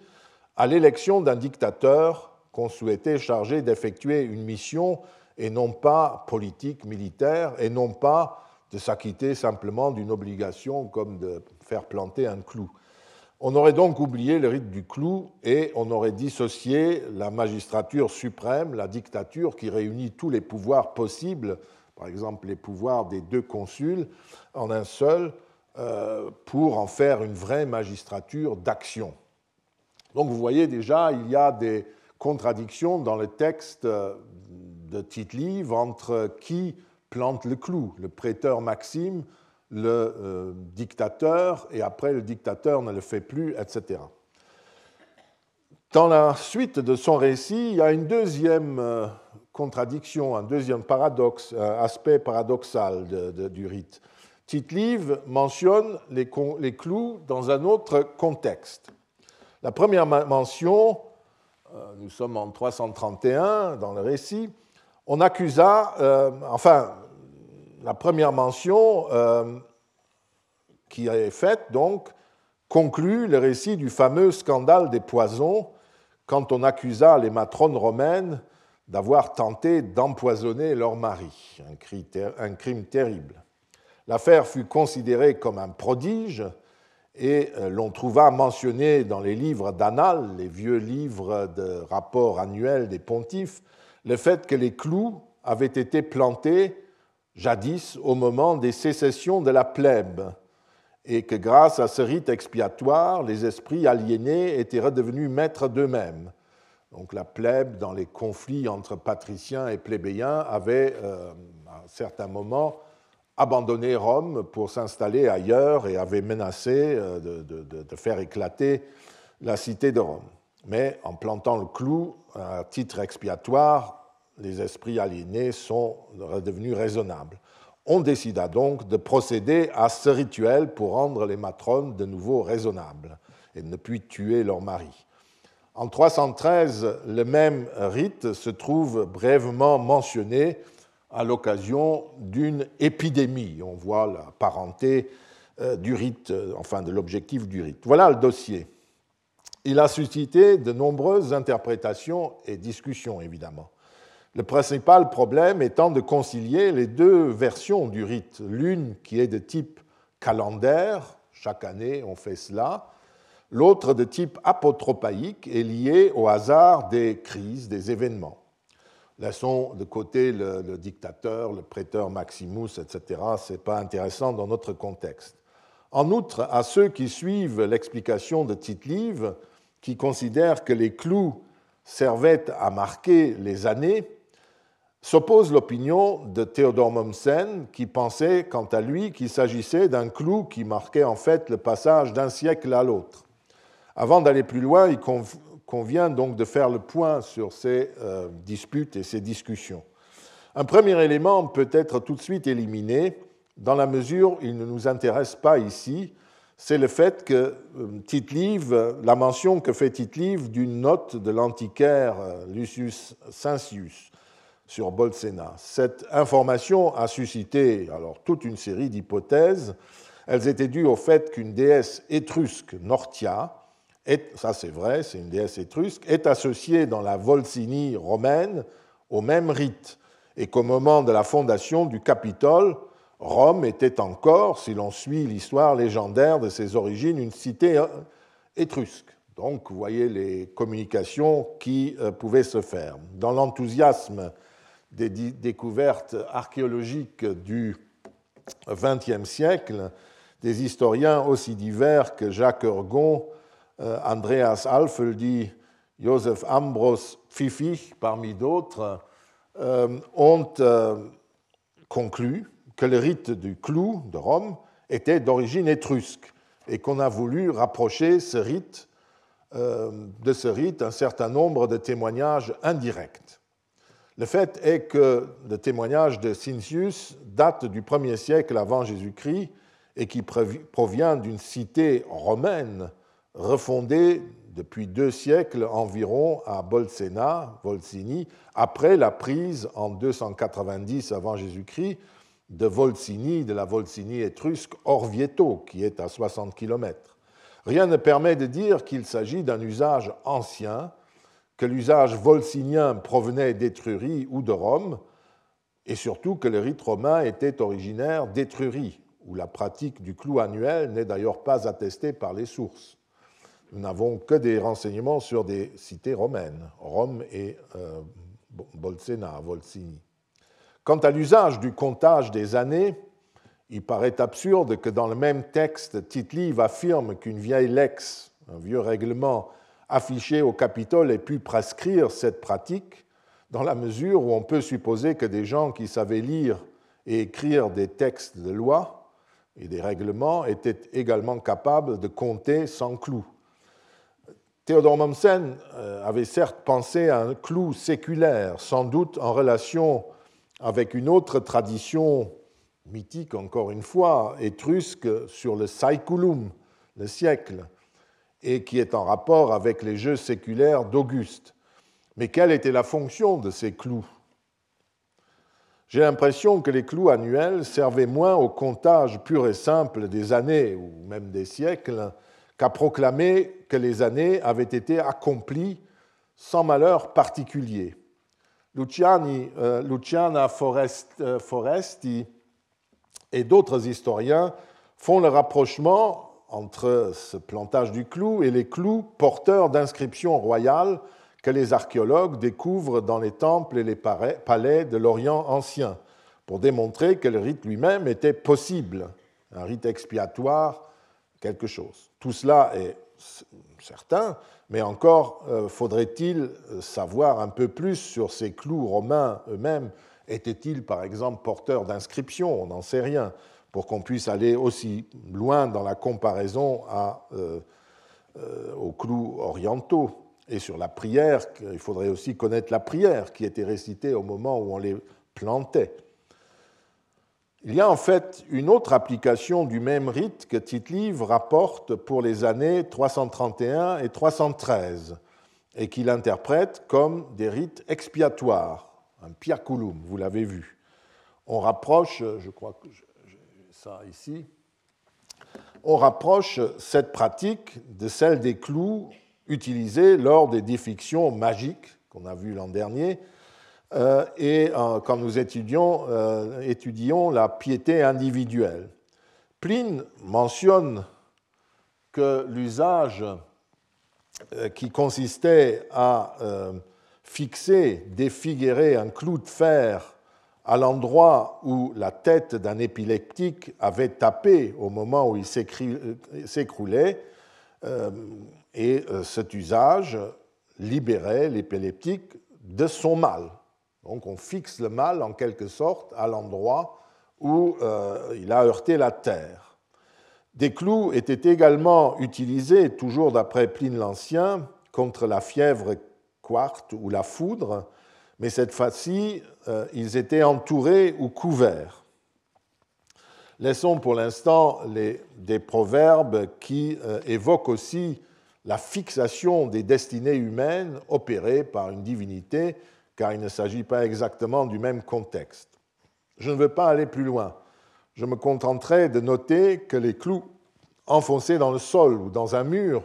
à l'élection d'un dictateur qu'on souhaitait chargé d'effectuer une mission et non pas politique, militaire, et non pas de s'acquitter simplement d'une obligation comme de faire planter un clou. On aurait donc oublié le rite du clou et on aurait dissocié la magistrature suprême, la dictature qui réunit tous les pouvoirs possibles, par exemple les pouvoirs des deux consuls, en un seul, pour en faire une vraie magistrature d'action. Donc vous voyez déjà, il y a des contradictions dans le texte de Tite-Live entre qui plante le clou, le prêteur Maxime, le euh, dictateur, et après le dictateur ne le fait plus, etc. Dans la suite de son récit, il y a une deuxième euh, contradiction, un deuxième paradoxe, aspect paradoxal du rite. Tite-Live mentionne les, les, clous dans un autre contexte. La première mention, euh, nous sommes en 331 dans le récit, on accusa, euh, enfin, la première mention euh, qui est faite, donc, conclut le récit du fameux scandale des poisons, quand on accusa les matrones romaines d'avoir tenté d'empoisonner leur mari, un crime terrible. L'affaire fut considérée comme un prodige et euh, l'on trouva mentionné dans les livres d'annales, les vieux livres de rapports annuels des pontifes, le fait que les clous avaient été plantés jadis au moment des sécessions de la plèbe et que grâce à ce rite expiatoire, les esprits aliénés étaient redevenus maîtres d'eux-mêmes. Donc la plèbe, dans les conflits entre patriciens et plébéiens, avait euh, à un certain moment abandonné Rome pour s'installer ailleurs et avait menacé euh, de, faire éclater la cité de Rome. Mais en plantant le clou, à titre expiatoire, les esprits aliénés sont redevenus raisonnables. On décida donc de procéder à ce rituel pour rendre les matrones de nouveau raisonnables et ne plus tuer leur mari. En 313, le même rite se trouve brièvement mentionné à l'occasion d'une épidémie. On voit la parenté euh, du rite, euh, enfin de l'objectif du rite. Voilà le dossier. Il a suscité de nombreuses interprétations et discussions, évidemment. Le principal problème étant de concilier les deux versions du rite, l'une qui est de type calendaire, chaque année on fait cela, l'autre de type apotropaïque est liée au hasard des crises, des événements. Laissons de côté le, dictateur, le prêteur Maximus, etc. Ce n'est pas intéressant dans notre contexte. En outre, à ceux qui suivent l'explication de Tite-Live, qui considèrent que les clous servaient à marquer les années, s'oppose l'opinion de Théodore Mommsen, qui pensait, quant à lui, qu'il s'agissait d'un clou qui marquait en fait le passage d'un siècle à l'autre. Avant d'aller plus loin, il convient donc de faire le point sur ces euh, disputes et ces discussions. Un premier élément peut être tout de suite éliminé, dans la mesure où il ne nous intéresse pas ici, c'est le fait que euh, tite la mention que fait tite d'une note de l'antiquaire euh, Lucius Cincius, sur Bolsena. Cette information a suscité alors toute une série d'hypothèses. Elles étaient dues au fait qu'une déesse étrusque, Nortia, est, ça c'est vrai, c'est une déesse étrusque, est associée dans la Volsinie romaine au même rite, et qu'au moment de la fondation du Capitole, Rome était encore, si l'on suit l'histoire légendaire de ses origines, une cité euh, étrusque. Donc, vous voyez les communications qui euh, pouvaient se faire. Dans l'enthousiasme des découvertes archéologiques du XXe siècle, des historiens aussi divers que Jacques Ergon, euh, Andreas Alfeldi, Joseph Ambros Pfiffig, parmi d'autres, euh, ont euh, conclu que le rite du clou de Rome était d'origine étrusque et qu'on a voulu rapprocher ce rite, de ce rite un certain nombre de témoignages indirects. Le fait est que le témoignage de Cincius date du 1er siècle avant Jésus-Christ et qui provient d'une cité romaine refondée depuis deux siècles environ à Bolsena, Volsini, après la prise en 290 avant Jésus-Christ de Volsini, de la Volsini étrusque Orvieto, qui est à 60 km. Rien ne permet de dire qu'il s'agit d'un usage ancien, que l'usage volsinien provenait d'Étrurie ou de Rome, et surtout que le rite romain était originaire d'Étrurie, où la pratique du clou annuel n'est d'ailleurs pas attestée par les sources. Nous n'avons que des renseignements sur des cités romaines, Rome et euh, Bolsena, Volsini. Quant à l'usage du comptage des années, il paraît absurde que dans le même texte, tite affirme qu'une vieille lex, un vieux règlement affiché au Capitole ait pu prescrire cette pratique, dans la mesure où on peut supposer que des gens qui savaient lire et écrire des textes de loi et des règlements étaient également capables de compter sans clou. Théodore Mommsen euh, avait certes pensé à un clou séculaire, sans doute en relation avec une autre tradition mythique, encore une fois, étrusque, sur le saeculum, le siècle, et qui est en rapport avec les jeux séculaires d'Auguste. Mais quelle était la fonction de ces clous? J'ai l'impression que les clous annuels servaient moins au comptage pur et simple des années ou même des siècles qu'à proclamer que les années avaient été accomplies sans malheur particulier. Luciani, euh, Luciana euh, Foresti et d'autres historiens font le rapprochement entre ce plantage du clou et les clous porteurs d'inscriptions royales que les archéologues découvrent dans les temples et les palais de l'Orient ancien, pour démontrer que le rite lui-même était possible, un rite expiatoire, quelque chose. Tout cela est certain, mais encore euh, faudrait-il savoir un peu plus sur ces clous romains eux-mêmes? Étaient-ils, par exemple, porteurs d'inscriptions? On n'en sait rien pour qu'on puisse aller aussi loin dans la comparaison euh, euh, aux clous orientaux. Et sur la prière, il faudrait aussi connaître la prière qui était récitée au moment où on les plantait. Il y a en fait une autre application du même rite que tite rapporte pour les années 331 et 313. et qu'il interprète comme des rites expiatoires, un piaculum, vous l'avez vu. On rapproche, je crois que j'ai ça ici, on rapproche cette pratique de celle des clous utilisés lors des défictions magiques qu'on a vues l'an dernier, et euh, quand nous étudions, euh, étudions la piété individuelle. Pline mentionne que l'usage qui consistait à fixer, défigurer un clou de fer à l'endroit où la tête d'un épileptique avait tapé au moment où il s'écroulait, et cet usage libérait l'épileptique de son mal. Donc on fixe le mal en quelque sorte à l'endroit où euh, il a heurté la terre. Des clous étaient également utilisés, toujours d'après Pline l'Ancien, contre la fièvre quarte ou la foudre, mais cette fois-ci, euh, ils étaient entourés ou couverts. Laissons pour l'instant des proverbes qui euh, évoquent aussi la fixation des destinées humaines opérées par une divinité car il ne s'agit pas exactement du même contexte. Je ne veux pas aller plus loin. Je me contenterai de noter que les clous enfoncés dans le sol ou dans un mur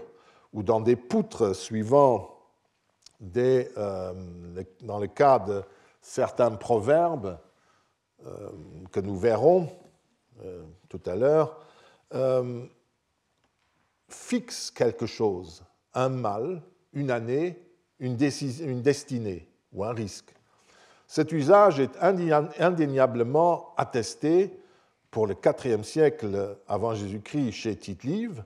ou dans des poutres suivant euh, dans le cas de certains proverbes euh, que nous verrons euh, tout à l'heure, fixent quelque chose, un mal, une année, une destinée ou un risque. Cet usage est indéniablement attesté pour le IVe siècle avant Jésus-Christ chez Tite-Live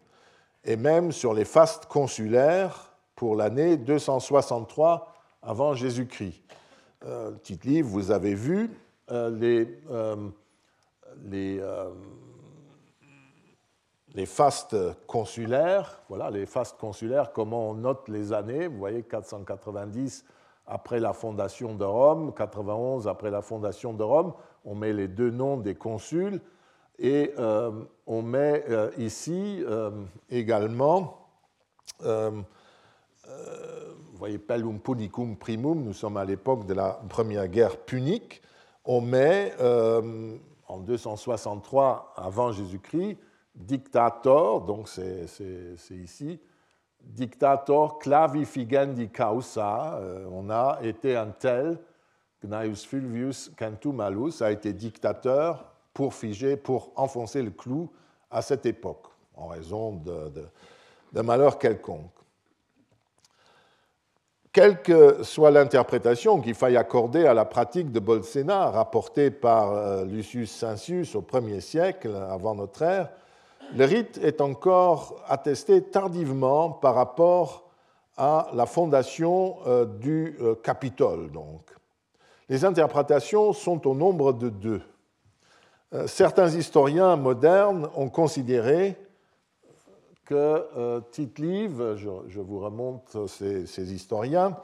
et même sur les fastes consulaires pour l'année 263 avant Jésus-Christ. Euh, Tite-Live, vous avez vu, euh, euh, les, fastes consulaires, voilà, les fastes consulaires, comment on note les années, vous voyez 490 après la fondation de Rome, 91 après la fondation de Rome, on met les deux noms des consuls et euh, on met euh, ici euh, également, vous voyez, Pellum Punicum Primum, nous sommes à l'époque de la première guerre punique, on met en 263 avant Jésus-Christ, dictator, donc c'est ici, dictator clavifigendi causa, euh, on a été un tel, Gnaeus Fulvius Cantum Malus a été dictateur pour figer, pour enfoncer le clou à cette époque, en raison de, malheur quelconque. Quelle que soit l'interprétation qu'il faille accorder à la pratique de Bolsena, rapportée par euh, Lucius Cincius au 1er siècle avant notre ère, le rite est encore attesté tardivement par rapport à la fondation euh, du euh, Capitole. Donc. Les interprétations sont au nombre de deux. Euh, certains historiens modernes ont considéré que Tite-Live, je, vous remonte ces, historiens,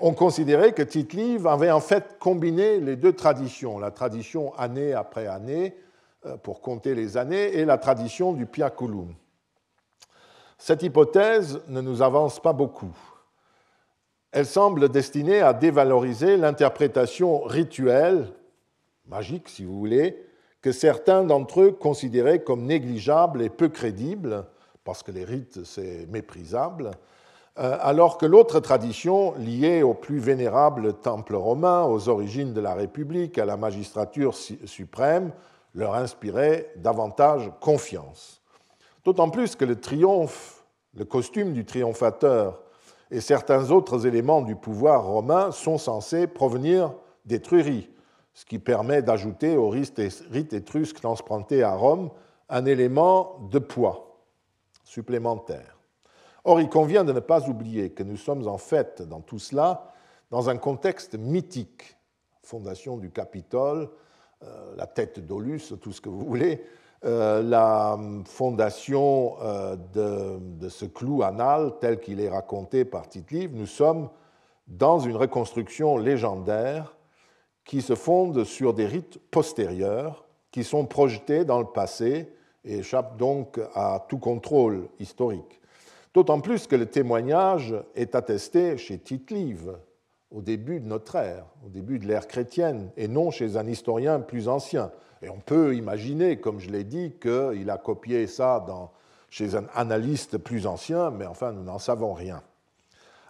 ont considéré que Tite-Live avait en fait combiné les deux traditions, la tradition année après année, euh, pour compter les années, et la tradition du piaculum. Cette hypothèse ne nous avance pas beaucoup. Elle semble destinée à dévaloriser l'interprétation rituelle, magique si vous voulez, que certains d'entre eux considéraient comme négligeable et peu crédible, parce que les rites c'est méprisable, euh, alors que l'autre tradition, liée au plus vénérable temple romain, aux origines de la République, à la magistrature suprême, leur inspirait davantage confiance. D'autant plus que le triomphe, le costume du triomphateur et certains autres éléments du pouvoir romain sont censés provenir d'Étrurie, ce qui permet d'ajouter au rite étrusque transplanté à Rome un élément de poids supplémentaire. Or, il convient de ne pas oublier que nous sommes en fait dans tout cela dans un contexte mythique, fondation du Capitole, la tête d'Olus, tout ce que vous voulez, euh, la fondation euh, de, ce clou anal tel qu'il est raconté par Tite-Live, nous sommes dans une reconstruction légendaire qui se fonde sur des rites postérieurs qui sont projetés dans le passé et échappent donc à tout contrôle historique. D'autant plus que le témoignage est attesté chez Tite-Live, au début de notre ère, au début de l'ère chrétienne, et non chez un historien plus ancien. Et on peut imaginer, comme je l'ai dit, qu'il a copié ça chez un analyste plus ancien, mais enfin, nous n'en savons rien.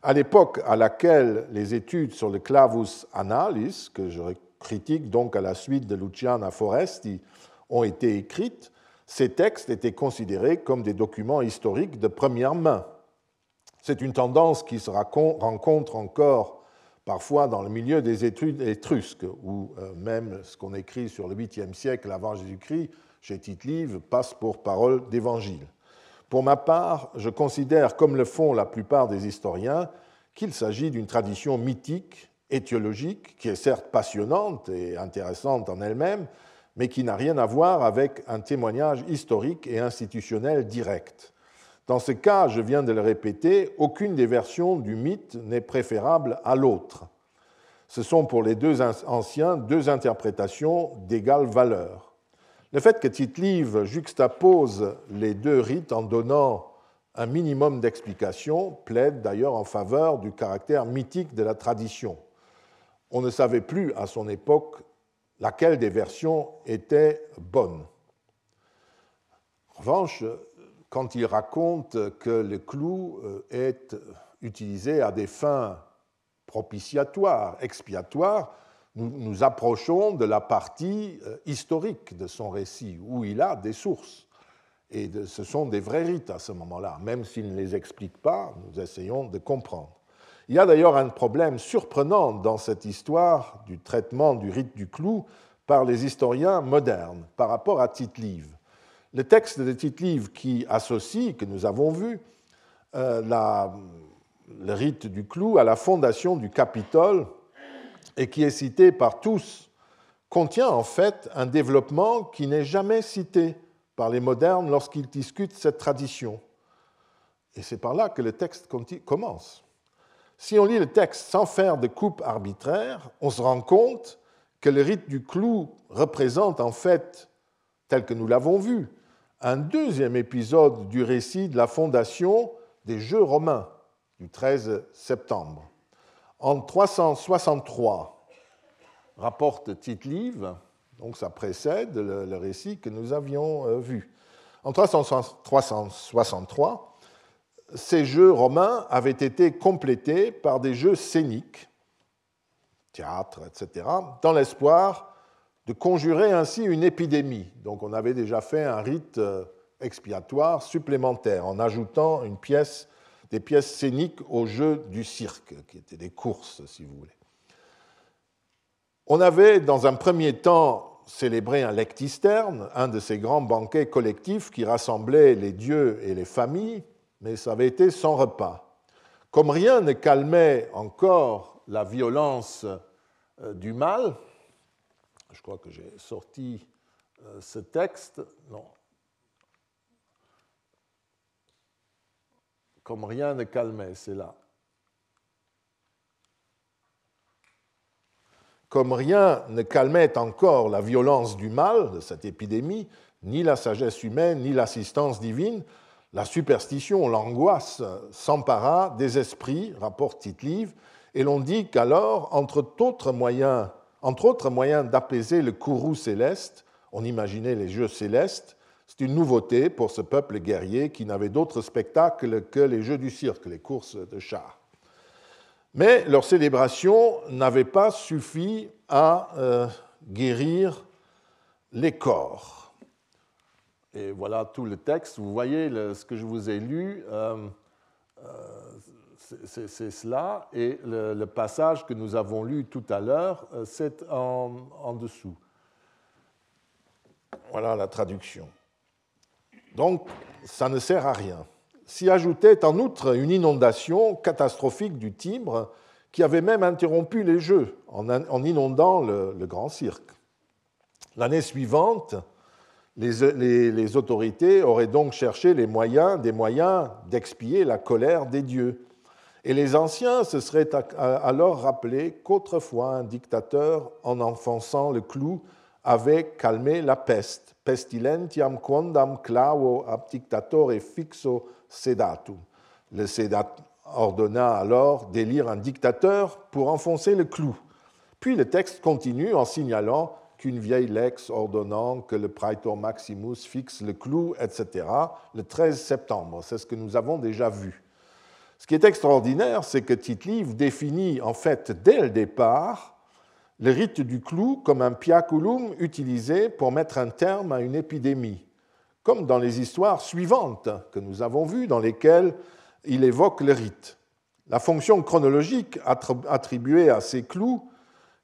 À l'époque à laquelle les études sur le clavus analis, que je critique donc à la suite de Luciana Foresti, ont été écrites, ces textes étaient considérés comme des documents historiques de première main. C'est une tendance qui se rencontre encore parfois dans le milieu des études étrusques, où euh, même ce qu'on écrit sur le 8e siècle avant Jésus-Christ, chez Tite-Live, passe pour parole d'évangile. Pour ma part, je considère, comme le font la plupart des historiens, qu'il s'agit d'une tradition mythique, étiologique, qui est certes passionnante et intéressante en elle-même, mais qui n'a rien à voir avec un témoignage historique et institutionnel direct. Dans ce cas, je viens de le répéter, aucune des versions du mythe n'est préférable à l'autre. Ce sont pour les deux anciens deux interprétations d'égale valeur. Le fait que Tite-Live juxtapose les deux rites en donnant un minimum d'explications plaide d'ailleurs en faveur du caractère mythique de la tradition. On ne savait plus à son époque laquelle des versions était bonne. En revanche, quand il raconte que le clou euh, est utilisé à des fins propitiatoires, expiatoires, nous nous approchons de la partie euh, historique de son récit, où il a des sources. Et ce sont des vrais rites à ce moment-là. Même s'il ne les explique pas, nous essayons de comprendre. Il y a d'ailleurs un problème surprenant dans cette histoire du traitement du rite du clou par les historiens modernes par rapport à Tite-Live. Le texte de Tite-Live qui associe, que nous avons vu, euh, le rite du clou à la fondation du Capitole et qui est cité par tous, contient en fait un développement qui n'est jamais cité par les modernes lorsqu'ils discutent cette tradition. Et c'est par là que le texte commence. Si on lit le texte sans faire de coupe arbitraire, on se rend compte que le rite du clou représente en fait, tel que nous l'avons vu, un deuxième épisode du récit de la fondation des Jeux romains du 13 septembre. En 363, rapporte Tite-Live, donc ça précède le, récit que nous avions euh, vu. En 363, ces jeux romains avaient été complétés par des jeux scéniques, théâtre, etc., dans l'espoir de conjurer ainsi une épidémie. Donc on avait déjà fait un rite euh, expiatoire supplémentaire en ajoutant des pièces scéniques au jeu du cirque, qui étaient des courses, si vous voulez. On avait, dans un premier temps, célébré un lectisterne, un de ces grands banquets collectifs qui rassemblaient les dieux et les familles, mais ça avait été sans repas. Comme rien ne calmait encore la violence euh, du mal, je crois que j'ai sorti euh, ce texte, non. Comme rien ne calmait, c'est là. Comme rien ne calmait encore la violence du mal de cette épidémie, ni la sagesse humaine, ni l'assistance divine, la superstition, l'angoisse s'empara des esprits, rapporte Tite-Live, et l'on dit qu'alors, entre autres moyens, entre autres moyens d'apaiser le courroux céleste, on imaginait les jeux célestes, c'est une nouveauté pour ce peuple guerrier qui n'avait d'autre spectacle que les jeux du cirque, les courses de chars. Mais leur célébration n'avait pas suffi à euh, guérir les corps. Et voilà tout le texte. Vous voyez ce que je vous ai lu, euh, euh, c'est cela. Et le, passage que nous avons lu tout à l'heure, c'est en, dessous. Voilà la traduction. Donc, ça ne sert à rien s'y ajoutait en outre une inondation catastrophique du Tibre qui avait même interrompu les Jeux en inondant le, grand cirque. L'année suivante, les, autorités auraient donc cherché les des moyens d'expier la colère des dieux. Et les anciens se seraient alors rappelés qu'autrefois un dictateur, en enfonçant le clou, avait calmé la peste. Pestilentiam quondam clavo ab dictatore fixo sedatum. Le Sénat ordonna alors d'élire un dictateur pour enfoncer le clou. Puis le texte continue en signalant qu'une vieille lex ordonnant que le praetor maximus fixe le clou, etc., le 13 septembre. C'est ce que nous avons déjà vu. Ce qui est extraordinaire, c'est que Tite-Live définit en fait dès le départ le rite du clou comme un piaculum utilisé pour mettre un terme à une épidémie, comme dans les histoires suivantes que nous avons vues, dans lesquelles il évoque le rite. La fonction chronologique attribuée à ces clous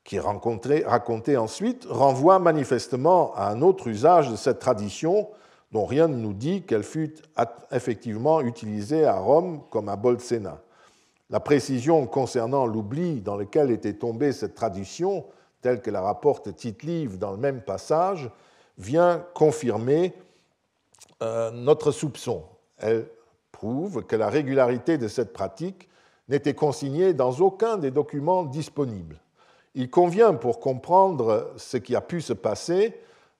qui est raconté ensuite, renvoie manifestement à un autre usage de cette tradition dont rien ne nous dit qu'elle fut effectivement utilisée à Rome comme à Bolsena. La précision concernant l'oubli dans lequel était tombée cette tradition, telle que la rapporte Tite-Live dans le même passage, vient confirmer euh, notre soupçon. Elle prouve que la régularité de cette pratique n'était consignée dans aucun des documents disponibles il convient, pour comprendre ce qui a pu se passer,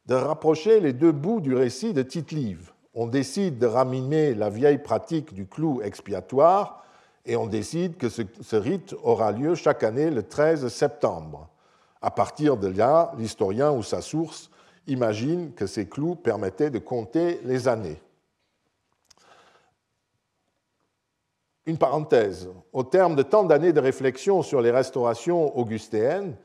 de rapprocher les deux bouts du récit de Tite-Live. On décide de ramener la vieille pratique du clou expiatoire et on décide que ce, rite aura lieu chaque année le 13 septembre. À partir de là, l'historien ou sa source imagine que ces clous permettaient de compter les années. Une parenthèse. Au terme de tant d'années de réflexion sur les restaurations augustéennes,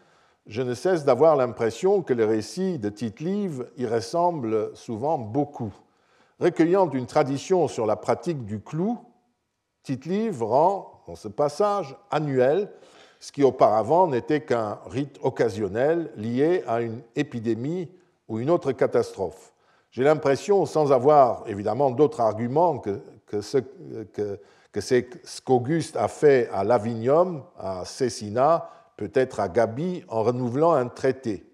je ne cesse d'avoir l'impression que le récit de Tite-Live y ressemble souvent beaucoup. Recueillant une tradition sur la pratique du clou, Tite-Live rend, dans ce passage, annuel ce qui auparavant n'était qu'un rite occasionnel lié à une épidémie ou une autre catastrophe. J'ai l'impression, sans avoir évidemment d'autres arguments que, ce, que que c'est ce qu'Auguste a fait à Lavinium, à Cessina, peut-être à Gabi, en renouvelant un traité.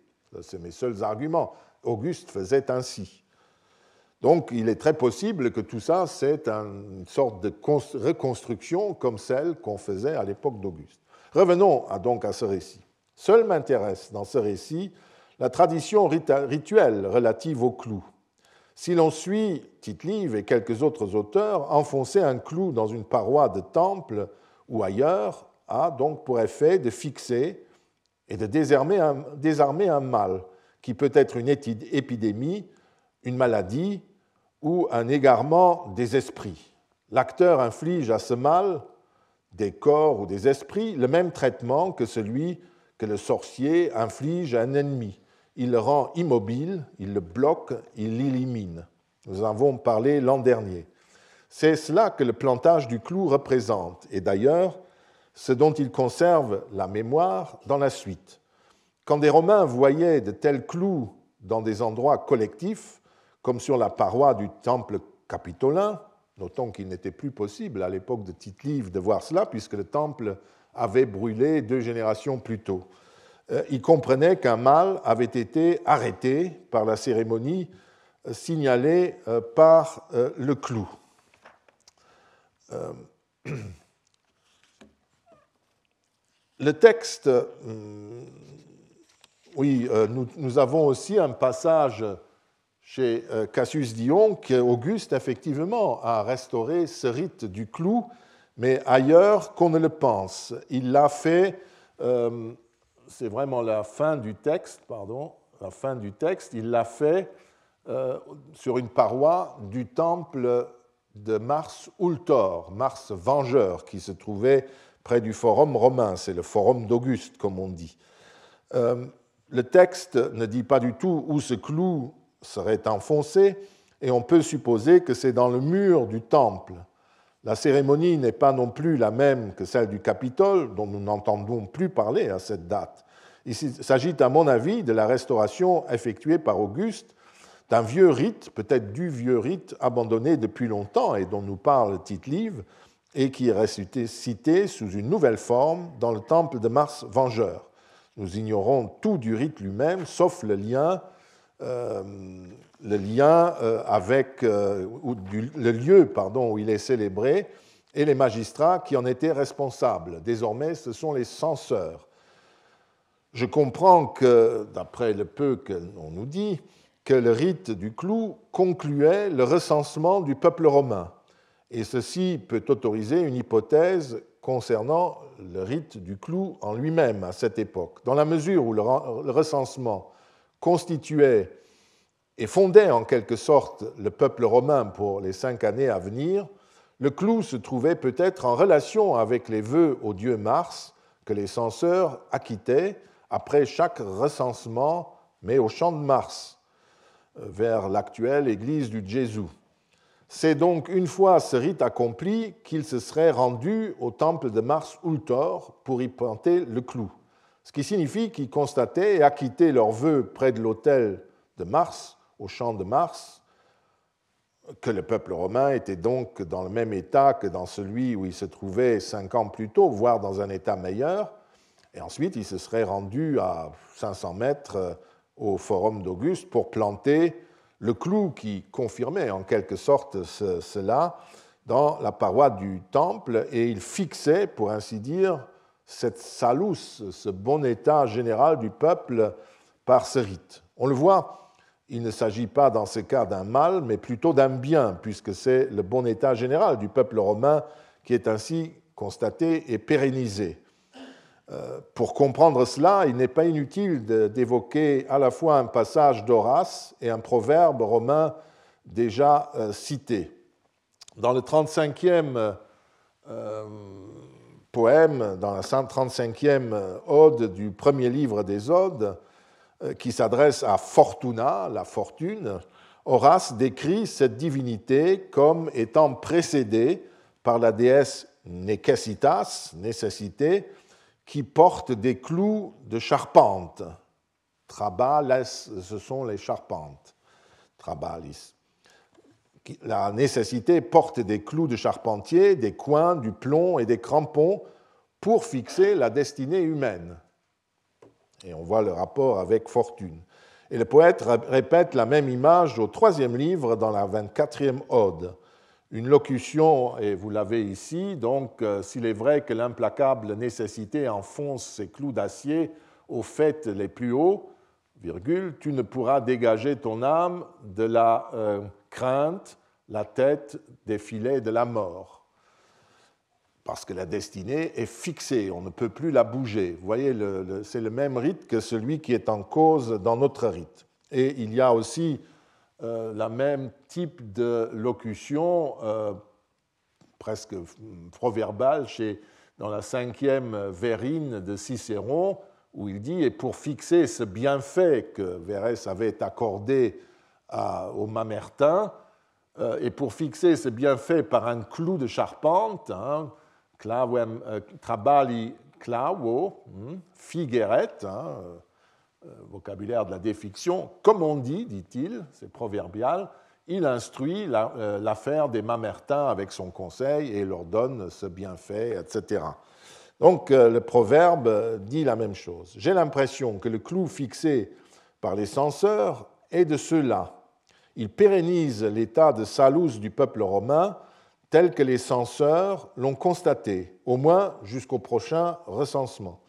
C'est mes seuls arguments. Auguste faisait ainsi. Donc il est très possible que tout ça, c'est une sorte de reconstruction comme celle qu'on faisait à l'époque d'Auguste. Revenons donc à ce récit. Seul m'intéresse dans ce récit la tradition rituelle relative au clou. Si l'on suit Tite-Live et quelques autres auteurs, enfoncer un clou dans une paroi de temple ou ailleurs a donc pour effet de fixer et de désarmer un, désarmer un mal, qui peut être une épidémie, une maladie ou un égarement des esprits. L'acteur inflige à ce mal, des corps ou des esprits, le même traitement que celui que le sorcier inflige à un ennemi il le rend immobile, il le bloque, il l'élimine. Nous en avons parlé l'an dernier. C'est cela que le plantage du clou représente, et d'ailleurs ce dont il conserve la mémoire dans la suite. Quand des Romains voyaient de tels clous dans des endroits collectifs, comme sur la paroi du temple capitolin, notons qu'il n'était plus possible à l'époque de Tite-Live de voir cela, puisque le temple avait brûlé deux générations plus tôt. Euh, il comprenait qu'un mâle avait été arrêté par la cérémonie euh, signalée euh, par le clou. Le texte, oui, nous, avons aussi un passage chez Cassius Dion qu'Auguste, effectivement, a restauré ce rite du clou, mais ailleurs qu'on ne le pense. Il l'a fait c'est vraiment la fin du texte, pardon, la fin du texte, il l'a fait euh, sur une paroi du temple de Mars Ultor, Mars Vengeur, qui se trouvait près du Forum romain, c'est le Forum d'Auguste, comme on dit. Euh, le texte ne dit pas du tout où ce clou serait enfoncé, et on peut supposer que c'est dans le mur du temple. La cérémonie n'est pas non plus la même que celle du Capitole, dont nous n'entendons plus parler à cette date. Il s'agit, à mon avis, de la restauration effectuée par Auguste d'un vieux rite, peut-être du vieux rite abandonné depuis longtemps et dont nous parle Tite-Live, et qui est cité sous une nouvelle forme dans le temple de Mars Vengeur. Nous ignorons tout du rite lui-même, sauf le lien euh, le lien euh, avec euh, le lieu pardon, où il est célébré et les magistrats qui en étaient responsables. Désormais, ce sont les censeurs. Je comprends que, d'après le peu qu'on nous dit, que le rite du clou concluait le recensement du peuple romain. Et ceci peut autoriser une hypothèse concernant le rite du clou en lui-même à cette époque. Dans la mesure où le recensement constituait et fondait en quelque sorte le peuple romain pour les cinq années à venir, le clou se trouvait peut-être en relation avec les vœux au dieu Mars que les censeurs acquittaient après chaque recensement, mais au champ de Mars, vers l'actuelle église du Jésus. C'est donc une fois ce rite accompli qu'il se serait rendu au temple de Mars Ultor pour y planter le clou, ce qui signifie qu'ils constataient et acquittaient leurs vœux près de l'autel de Mars, au champ de Mars, que le peuple romain était donc dans le même état que dans celui où il se trouvait cinq ans plus tôt, voire dans un état meilleur, et ensuite il se serait rendu à 500 mètres au forum d'Auguste pour planter le clou qui confirmait en quelque sorte cela dans la paroi du temple et il fixait, pour ainsi dire, cette salus, ce bon état général du peuple par ce rite. On le voit, il ne s'agit pas dans ce cas d'un mal, mais plutôt d'un bien, puisque c'est le bon état général du peuple romain qui est ainsi constaté et pérennisé. Euh, pour comprendre cela, il n'est pas inutile d'évoquer à la fois un passage d'Horace et un proverbe romain déjà euh, cité. Dans le 35e euh, poème, dans la 135e ode du premier livre des odes, qui s'adresse à Fortuna, la fortune, Horace décrit cette divinité comme étant précédée par la déesse Necessitas, nécessité, qui portent des clous de charpente. Trabales, ce sont les charpentes. Trabalis. La nécessité porte des clous de charpentier, des coins, du plomb et des crampons pour fixer la destinée humaine. Et on voit le rapport avec fortune. Et le poète répète la même image au troisième livre dans la 24e ode une locution, et vous l'avez ici, donc euh, s'il est vrai que l'implacable nécessité enfonce ses clous d'acier aux faits les plus hauts, tu ne pourras dégager ton âme de la euh, crainte, la tête des filets de la mort. Parce que la destinée est fixée, on ne peut plus la bouger. Vous voyez, c'est le même rite que celui qui est en cause dans notre rite. Et il y a aussi euh, la même type de locution, euh, presque proverbale, chez, dans la cinquième Vérine de Cicéron, où il dit Et pour fixer ce bienfait que Vérès avait accordé au Mamertin, euh, et pour fixer ce bienfait par un clou de charpente, hein, trabali clavo, hein, figueret, hein, vocabulaire de la défiction, comme on dit, dit-il, c'est proverbial, il instruit euh, l'affaire des Mamertins avec son conseil et leur donne ce bienfait, etc. Donc euh, le proverbe dit la même chose. J'ai l'impression que le clou fixé par les censeurs est de ceux-là. Il pérennise l'état de salus du peuple romain tel que les censeurs l'ont constaté, au moins jusqu'au prochain recensement.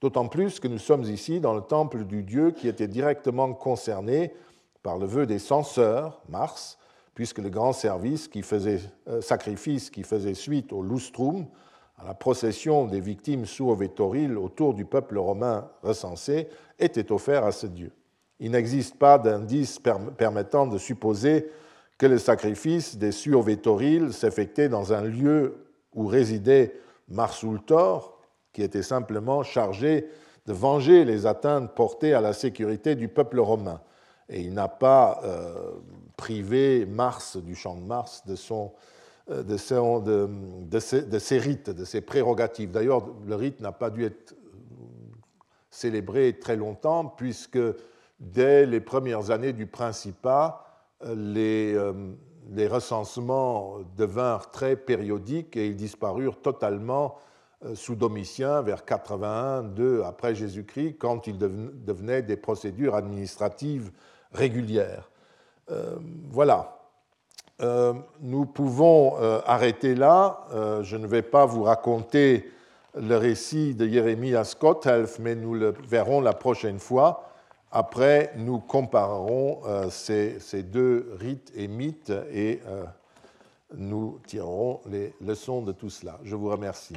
D'autant plus que nous sommes ici dans le temple du dieu qui était directement concerné par le vœu des censeurs, Mars, puisque le grand service qui faisait, euh, sacrifice qui faisait suite au lustrum, à la procession des victimes suovetoriles autour du peuple romain recensé, était offert à ce dieu. Il n'existe pas d'indice permettant de supposer que le sacrifice des suovetoriles s'effectait dans un lieu où résidait Marsultor, qui était simplement chargé de venger les atteintes portées à la sécurité du peuple romain. Et il n'a pas euh, privé Mars, du champ de Mars, de, son, euh, de, son, de, ses, rites, de ses prérogatives. D'ailleurs, le rite n'a pas dû être célébré très longtemps, puisque dès les premières années du Principat, les, euh, les recensements devinrent très périodiques et ils disparurent totalement euh, sous Domitien vers 81-2 après Jésus-Christ, quand il devenait des procédures administratives régulières. Euh, voilà. Euh, nous pouvons arrêter là. je ne vais pas vous raconter le récit de Jérémie à Scott-Helf, mais nous le verrons la prochaine fois. Après, nous comparerons ces, deux rites et mythes et nous tirerons les leçons de tout cela. Je vous remercie.